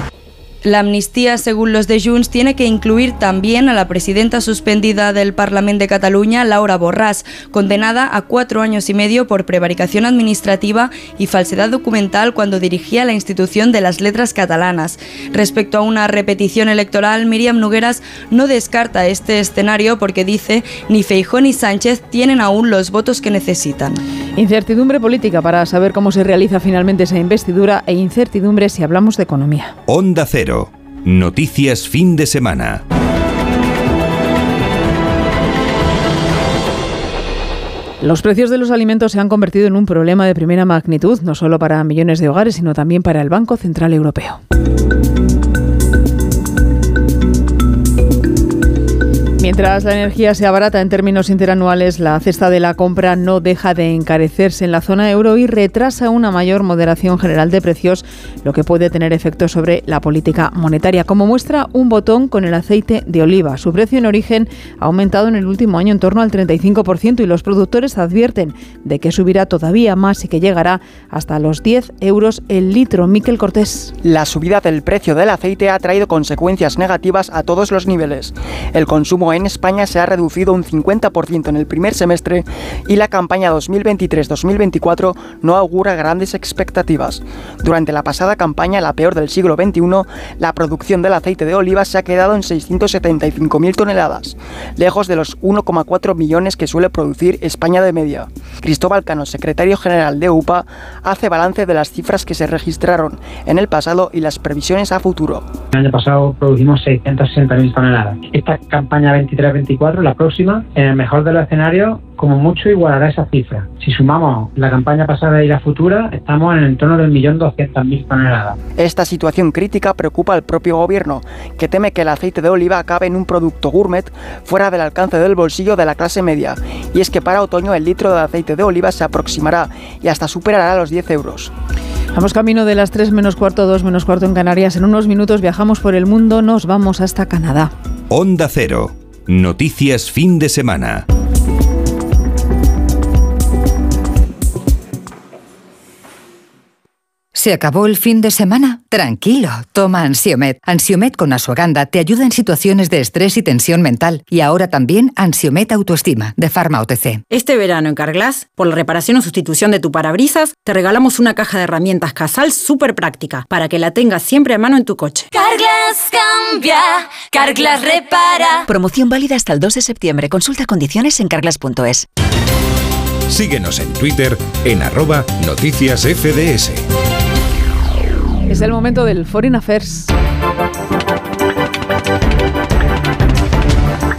La amnistía, según los de Junts, tiene que incluir también a la presidenta suspendida del Parlamento de Cataluña, Laura Borràs, condenada a cuatro años y medio por prevaricación administrativa y falsedad documental cuando dirigía la institución de las letras catalanas. Respecto a una repetición electoral, Miriam Nogueras no descarta este escenario porque dice ni Feijó ni Sánchez tienen aún los votos que necesitan. Incertidumbre política para saber cómo se realiza finalmente esa investidura e incertidumbre si hablamos de economía. Onda Cero. Noticias fin de semana. Los precios de los alimentos se han convertido en un problema de primera magnitud, no solo para millones de hogares, sino también para el Banco Central Europeo. Mientras la energía se abarata en términos interanuales, la cesta de la compra no deja de encarecerse en la zona euro y retrasa una mayor moderación general de precios, lo que puede tener efecto sobre la política monetaria. Como muestra un botón con el aceite de oliva. Su precio en origen ha aumentado en el último año en torno al 35% y los productores advierten de que subirá todavía más y que llegará hasta los 10 euros el litro. Miquel Cortés. La subida del precio del aceite ha traído consecuencias negativas a todos los niveles. El consumo en España se ha reducido un 50% en el primer semestre y la campaña 2023-2024 no augura grandes expectativas. Durante la pasada campaña, la peor del siglo XXI, la producción del aceite de oliva se ha quedado en 675.000 toneladas, lejos de los 1,4 millones que suele producir España de media. Cristóbal Cano, secretario general de UPA, hace balance de las cifras que se registraron en el pasado y las previsiones a futuro. El año pasado producimos 660.000 toneladas. Esta campaña 23-24, la próxima, en el mejor de los escenarios, como mucho igualará esa cifra. Si sumamos la campaña pasada y la futura, estamos en el entorno del millón doscientas mil toneladas. Esta situación crítica preocupa al propio gobierno, que teme que el aceite de oliva acabe en un producto gourmet fuera del alcance del bolsillo de la clase media. Y es que para otoño el litro de aceite de oliva se aproximará y hasta superará los 10 euros. Vamos camino de las 3 menos cuarto, 2 menos cuarto en Canarias. En unos minutos viajamos por el mundo, nos vamos hasta Canadá. Onda Cero. Noticias fin de semana. ¿Se acabó el fin de semana? Tranquilo, toma Ansiomet. Ansiomet con Asuaganda te ayuda en situaciones de estrés y tensión mental. Y ahora también Ansiomet Autoestima, de Pharma OTC. Este verano en Carglass, por la reparación o sustitución de tu parabrisas, te regalamos una caja de herramientas Casal súper práctica, para que la tengas siempre a mano en tu coche. Carglass cambia, Carglass repara. Promoción válida hasta el 2 de septiembre. Consulta condiciones en carglass.es. Síguenos en Twitter en arroba noticias FDS. Es el momento del Foreign Affairs.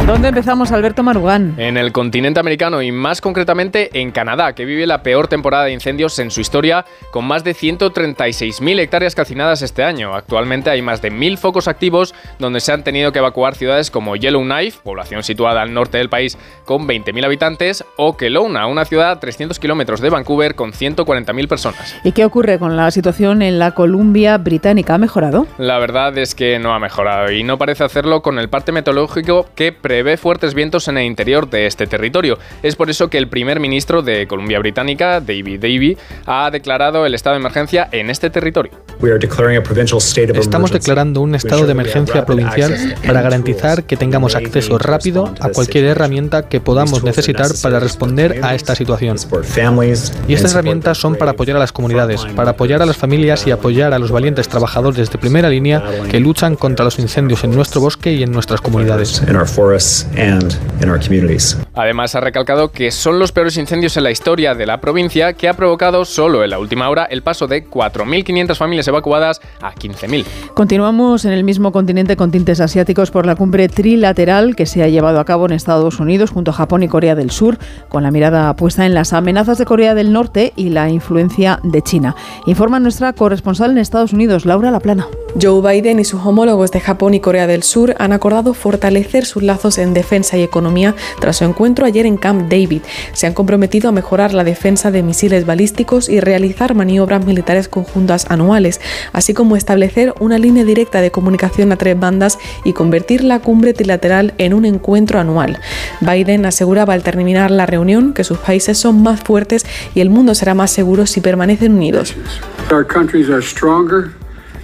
¿Dónde empezamos, Alberto Marugán? En el continente americano y más concretamente en Canadá, que vive la peor temporada de incendios en su historia, con más de 136.000 hectáreas calcinadas este año. Actualmente hay más de 1.000 focos activos donde se han tenido que evacuar ciudades como Yellowknife, población situada al norte del país con 20.000 habitantes, o Kelowna, una ciudad a 300 kilómetros de Vancouver con 140.000 personas. ¿Y qué ocurre con la situación en la Columbia Británica? ¿Ha mejorado? La verdad es que no ha mejorado y no parece hacerlo con el parte meteorológico que prevé fuertes vientos en el interior de este territorio. Es por eso que el primer ministro de Columbia Británica, David Davy, ha declarado el estado de emergencia en este territorio. Estamos declarando un estado de emergencia provincial para garantizar que tengamos acceso rápido a cualquier herramienta que podamos necesitar para responder a esta situación. Y estas herramientas son para apoyar a las comunidades, para apoyar a las familias y apoyar a los valientes trabajadores de primera línea que luchan contra los incendios en nuestro bosque y en nuestras comunidades. Además, ha recalcado que son los peores incendios en la historia de la provincia que ha provocado solo en la última hora el paso de 4.500 familias evacuadas a 15.000. Continuamos en el mismo continente con tintes asiáticos por la cumbre trilateral que se ha llevado a cabo en Estados Unidos junto a Japón y Corea del Sur, con la mirada puesta en las amenazas de Corea del Norte y la influencia de China. Informa nuestra corresponsal en Estados Unidos, Laura Laplana. Joe Biden y sus homólogos de Japón y Corea del Sur han acordado fortalecer sus lazos en defensa y economía tras su encuentro ayer en Camp David. Se han comprometido a mejorar la defensa de misiles balísticos y realizar maniobras militares conjuntas anuales, así como establecer una línea directa de comunicación a tres bandas y convertir la cumbre trilateral en un encuentro anual. Biden aseguraba al terminar la reunión que sus países son más fuertes y el mundo será más seguro si permanecen unidos.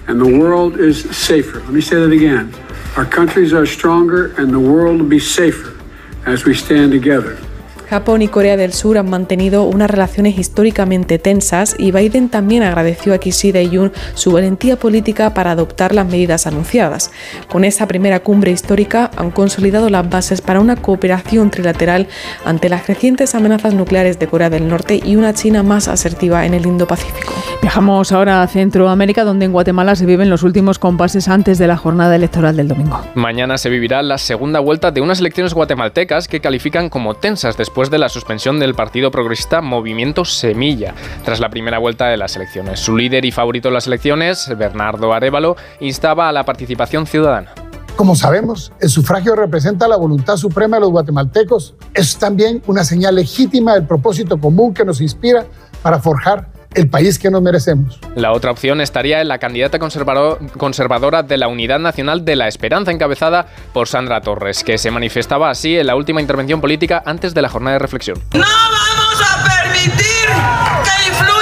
and the world is safer. Let me say that again. Our countries are stronger and the world will be safer as we stand together. Japón y Corea del Sur han mantenido unas relaciones históricamente tensas y Biden también agradeció a Kishida y Jun su valentía política para adoptar las medidas anunciadas. Con esa primera cumbre histórica han consolidado las bases para una cooperación trilateral ante las crecientes amenazas nucleares de Corea del Norte y una China más asertiva en el Indo-Pacífico. Viajamos ahora a Centroamérica, donde en Guatemala se viven los últimos compases antes de la jornada electoral del domingo. Mañana se vivirá la segunda vuelta de unas elecciones guatemaltecas que califican como tensas después después de la suspensión del Partido Progresista Movimiento Semilla, tras la primera vuelta de las elecciones. Su líder y favorito en las elecciones, Bernardo Arevalo, instaba a la participación ciudadana. Como sabemos, el sufragio representa la voluntad suprema de los guatemaltecos. Es también una señal legítima del propósito común que nos inspira para forjar el país que nos merecemos. La otra opción estaría en la candidata conservadora de la Unidad Nacional de la Esperanza, encabezada por Sandra Torres, que se manifestaba así en la última intervención política antes de la jornada de reflexión. No vamos a permitir que influyan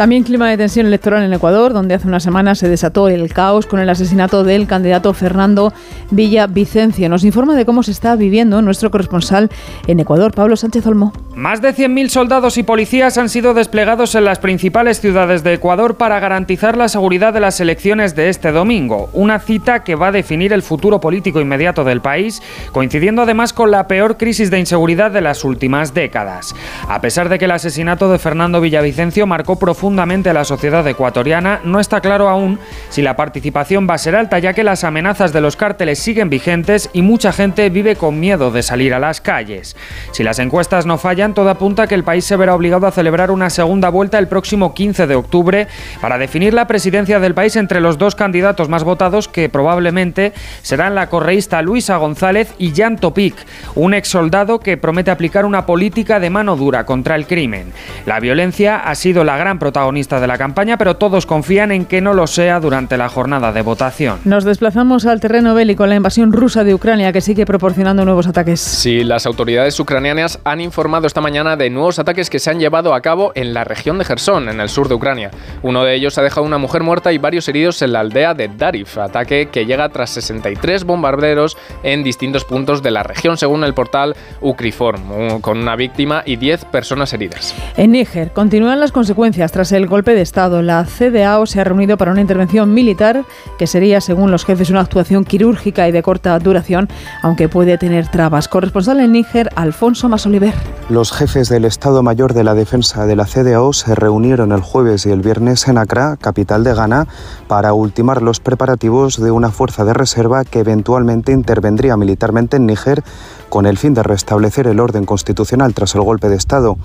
También clima de tensión electoral en Ecuador, donde hace una semana se desató el caos con el asesinato del candidato Fernando Villavicencio. Nos informa de cómo se está viviendo nuestro corresponsal en Ecuador, Pablo Sánchez Olmo. Más de 100.000 soldados y policías han sido desplegados en las principales ciudades de Ecuador para garantizar la seguridad de las elecciones de este domingo, una cita que va a definir el futuro político inmediato del país, coincidiendo además con la peor crisis de inseguridad de las últimas décadas. A pesar de que el asesinato de Fernando Villavicencio marcó profundamente a la sociedad ecuatoriana, no está claro aún si la participación va a ser alta, ya que las amenazas de los cárteles siguen vigentes y mucha gente vive con miedo de salir a las calles. Si las encuestas no fallan, todo apunta a que el país se verá obligado a celebrar una segunda vuelta el próximo 15 de octubre para definir la presidencia del país entre los dos candidatos más votados que probablemente serán la correísta Luisa González y Jan Topic, un ex soldado que promete aplicar una política de mano dura contra el crimen. La violencia ha sido la gran protagonista protagonista de la campaña, pero todos confían en que no lo sea durante la jornada de votación. Nos desplazamos al terreno bélico, la invasión rusa de Ucrania, que sigue proporcionando nuevos ataques. Sí, las autoridades ucranianas han informado esta mañana de nuevos ataques que se han llevado a cabo en la región de Gerson, en el sur de Ucrania. Uno de ellos ha dejado una mujer muerta y varios heridos en la aldea de Darif, ataque que llega tras 63 bombarderos en distintos puntos de la región, según el portal Ucriform, con una víctima y 10 personas heridas. En Níger continúan las consecuencias tras el golpe de Estado. La CDAO se ha reunido para una intervención militar que sería, según los jefes, una actuación quirúrgica y de corta duración, aunque puede tener trabas. Corresponsal en Níger, Alfonso Masoliver. Los jefes del Estado Mayor de la Defensa de la CDAO se reunieron el jueves y el viernes en Accra, capital de Ghana, para ultimar los preparativos de una fuerza de reserva que eventualmente intervendría militarmente en Níger con el fin de restablecer el orden constitucional tras el golpe de Estado.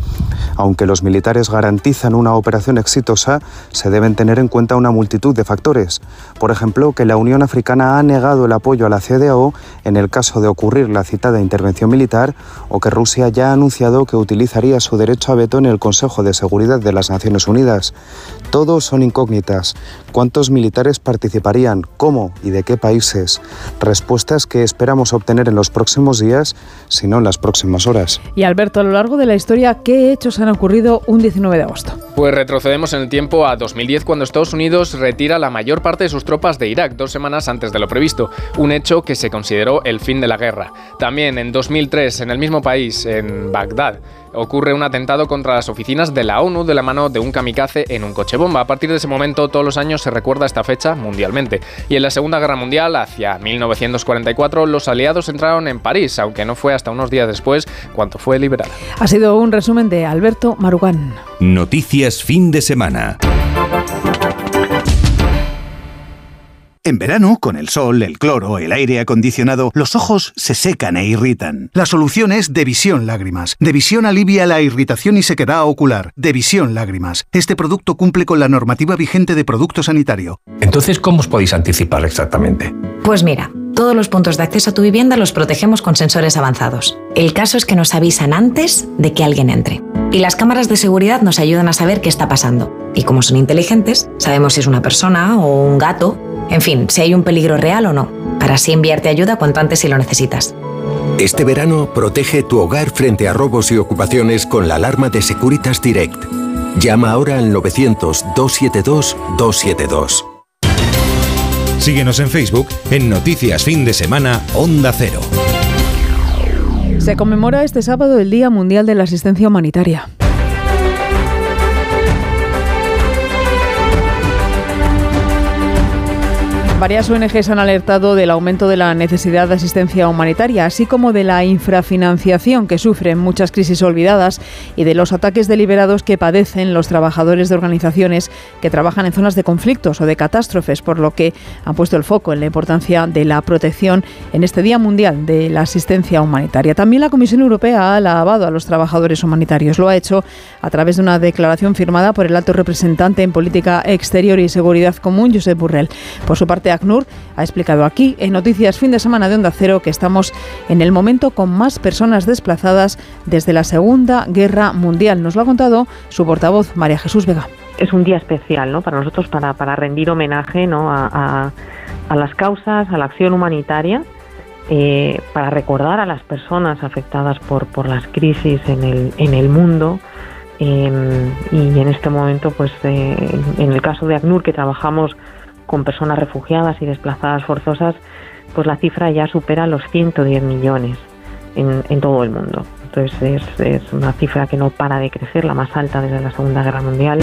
Aunque los militares garantizan una operación exitosa, se deben tener en cuenta una multitud de factores. Por ejemplo, que la Unión Africana ha negado el apoyo a la CDAO en el caso de ocurrir la citada intervención militar o que Rusia ya ha anunciado que utilizaría su derecho a veto en el Consejo de Seguridad de las Naciones Unidas. Todos son incógnitas. ¿Cuántos militares participarían? ¿Cómo y de qué países? Respuestas que esperamos obtener en los próximos días, si no en las próximas horas. Y Alberto, a lo largo de la historia, ¿qué hechos han ocurrido un 19 de agosto? Pues retrocedemos en el tiempo a 2010 cuando Estados Unidos retira la mayor parte de sus tropas de Irak, dos semanas antes de lo previsto, un hecho que se consideró el fin de la guerra. También en 2003, en el mismo país, en Bagdad, ocurre un atentado contra las oficinas de la ONU de la mano de un kamikaze en un coche bomba. A partir de ese momento, todos los años se recuerda esta fecha mundialmente. Y en la Segunda Guerra Mundial, hacia 1944, los aliados entraron en París, aunque no fue hasta unos días después cuando fue liberada. Ha sido un resumen de Alberto Marugán. Noticias fin de semana. En verano, con el sol, el cloro, el aire acondicionado, los ojos se secan e irritan. La solución es Devisión Lágrimas. Devisión alivia la irritación y sequedad ocular. Devisión Lágrimas. Este producto cumple con la normativa vigente de producto sanitario. Entonces, ¿cómo os podéis anticipar exactamente? Pues mira, todos los puntos de acceso a tu vivienda los protegemos con sensores avanzados. El caso es que nos avisan antes de que alguien entre. Y las cámaras de seguridad nos ayudan a saber qué está pasando. Y como son inteligentes, sabemos si es una persona o un gato en fin, si hay un peligro real o no, para así enviarte ayuda cuanto antes si lo necesitas. Este verano protege tu hogar frente a robos y ocupaciones con la alarma de Securitas Direct. Llama ahora al 900-272-272. Síguenos en Facebook en Noticias Fin de Semana Onda Cero. Se conmemora este sábado el Día Mundial de la Asistencia Humanitaria. Varias ONGs han alertado del aumento de la necesidad de asistencia humanitaria, así como de la infrafinanciación que sufren muchas crisis olvidadas y de los ataques deliberados que padecen los trabajadores de organizaciones que trabajan en zonas de conflictos o de catástrofes, por lo que han puesto el foco en la importancia de la protección en este Día Mundial de la Asistencia Humanitaria. También la Comisión Europea ha alabado a los trabajadores humanitarios. Lo ha hecho a través de una declaración firmada por el alto representante en política exterior y seguridad común, Josep Burrell. Por su parte, ACNUR ha explicado aquí en Noticias Fin de Semana de Onda Cero que estamos en el momento con más personas desplazadas desde la Segunda Guerra Mundial. Nos lo ha contado su portavoz, María Jesús Vega. Es un día especial ¿no? para nosotros para, para rendir homenaje ¿no? a, las causas, a la acción humanitaria eh, para recordar a las personas afectadas por, por las crisis en el, en el mundo. Em, y en este momento, pues eh, en el caso de ACNUR, que trabajamos con personas refugiadas y desplazadas forzosas, pues la cifra ya supera los 110 millones en, en todo el mundo. Entonces es, es una cifra que no para de crecer, la más alta desde la Segunda Guerra Mundial.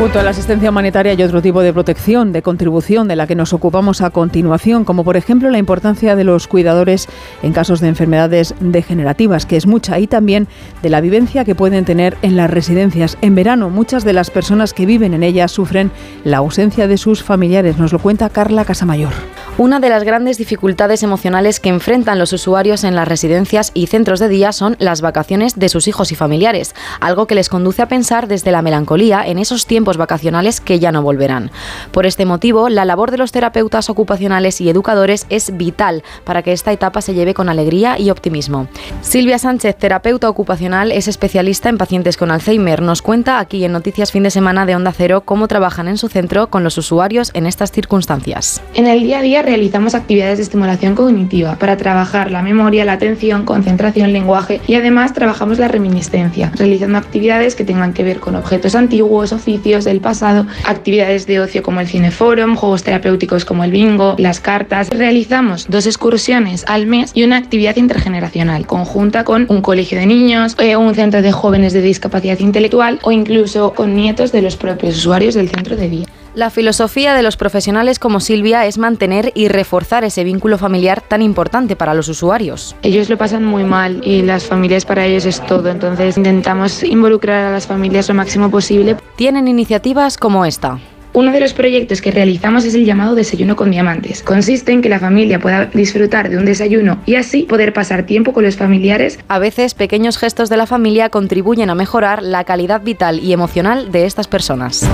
Junto a la asistencia humanitaria y otro tipo de protección, de contribución de la que nos ocupamos a continuación, como por ejemplo la importancia de los cuidadores en casos de enfermedades degenerativas, que es mucha, y también de la vivencia que pueden tener en las residencias. En verano, muchas de las personas que viven en ellas sufren la ausencia de sus familiares. Nos lo cuenta Carla Casamayor. Una de las grandes dificultades emocionales que enfrentan los usuarios en las residencias y centros de día son las vacaciones de sus hijos y familiares, algo que les conduce a pensar desde la melancolía en esos tiempos vacacionales que ya no volverán. Por este motivo, la labor de los terapeutas ocupacionales y educadores es vital para que esta etapa se lleve con alegría y optimismo. Silvia Sánchez, terapeuta ocupacional, es especialista en pacientes con Alzheimer. Nos cuenta aquí en Noticias Fin de Semana de Onda Cero cómo trabajan en su centro con los usuarios en estas circunstancias. En el día a día realizamos actividades de estimulación cognitiva para trabajar la memoria, la atención, concentración, lenguaje y además trabajamos la reminiscencia, realizando actividades que tengan que ver con objetos antiguos, oficios del pasado, actividades de ocio como el cineforum, juegos terapéuticos como el bingo, las cartas. Realizamos dos excursiones al mes y una actividad intergeneracional conjunta con un colegio de niños, eh, un centro de jóvenes de discapacidad intelectual o incluso con nietos de los propios usuarios del centro de día. La filosofía de los profesionales como Silvia es mantener y reforzar ese vínculo familiar tan importante para los usuarios. Ellos lo pasan muy mal y las familias para ellos es todo, entonces intentamos involucrar a las familias lo máximo posible. Tienen iniciativas como esta. Uno de los proyectos que realizamos es el llamado desayuno con diamantes. Consiste en que la familia pueda disfrutar de un desayuno y así poder pasar tiempo con los familiares. A veces pequeños gestos de la familia contribuyen a mejorar la calidad vital y emocional de estas personas.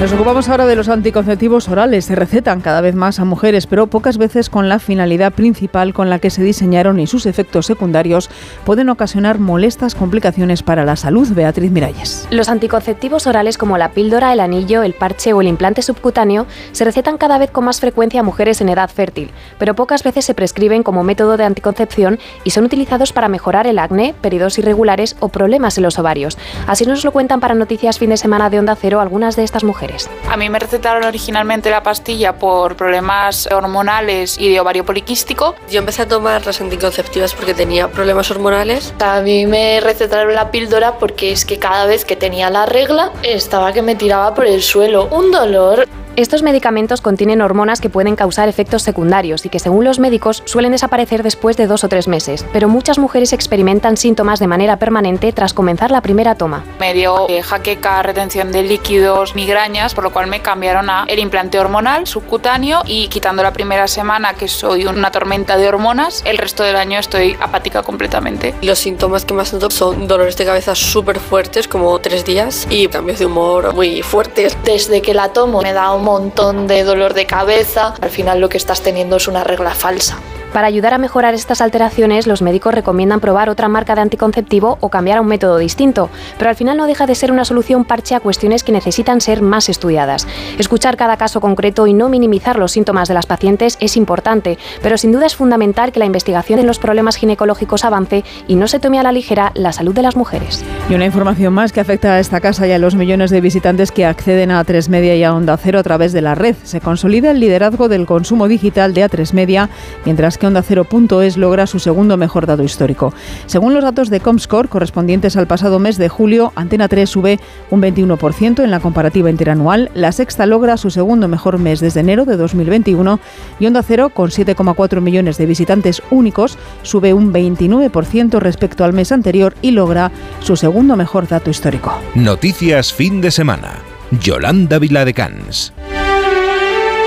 Nos ocupamos ahora de los anticonceptivos orales. Se recetan cada vez más a mujeres, pero pocas veces con la finalidad principal con la que se diseñaron y sus efectos secundarios pueden ocasionar molestas complicaciones para la salud. Beatriz Miralles. Los anticonceptivos orales como la píldora, el anillo, el parche o el implante subcutáneo se recetan cada vez con más frecuencia a mujeres en edad fértil, pero pocas veces se prescriben como método de anticoncepción y son utilizados para mejorar el acné, periodos irregulares o problemas en los ovarios. Así nos lo cuentan para Noticias Fin de Semana de Onda Cero algunas de estas mujeres. A mí me recetaron originalmente la pastilla por problemas hormonales y de ovario poliquístico. Yo empecé a tomar las anticonceptivas porque tenía problemas hormonales. A mí me recetaron la píldora porque es que cada vez que tenía la regla estaba que me tiraba por el suelo. Un dolor. Estos medicamentos contienen hormonas que pueden causar efectos secundarios y que según los médicos suelen desaparecer después de dos o tres meses, pero muchas mujeres experimentan síntomas de manera permanente tras comenzar la primera toma. Me dio eh, jaqueca, retención de líquidos, migrañas, por lo cual me cambiaron a el implante hormonal subcutáneo y quitando la primera semana que soy una tormenta de hormonas, el resto del año estoy apática completamente. Los síntomas que más noto son dolores de cabeza súper fuertes, como tres días, y cambios de humor muy fuertes. Desde que la tomo me da un montón de dolor de cabeza, al final lo que estás teniendo es una regla falsa. Para ayudar a mejorar estas alteraciones, los médicos recomiendan probar otra marca de anticonceptivo o cambiar a un método distinto, pero al final no deja de ser una solución parche a cuestiones que necesitan ser más estudiadas. Escuchar cada caso concreto y no minimizar los síntomas de las pacientes es importante, pero sin duda es fundamental que la investigación en los problemas ginecológicos avance y no se tome a la ligera la salud de las mujeres. Y una información más que afecta a esta casa y a los millones de visitantes que acceden a A3 Media y a Onda Cero a través de la red. Se consolida el liderazgo del consumo digital de A3 Media, mientras que Onda Cero.es logra su segundo mejor dato histórico. Según los datos de Comscore correspondientes al pasado mes de julio, Antena 3 sube un 21% en la comparativa interanual, La Sexta logra su segundo mejor mes desde enero de 2021 y Onda Cero, con 7,4 millones de visitantes únicos, sube un 29% respecto al mes anterior y logra su segundo mejor dato histórico. Noticias fin de semana. Yolanda Viladecans.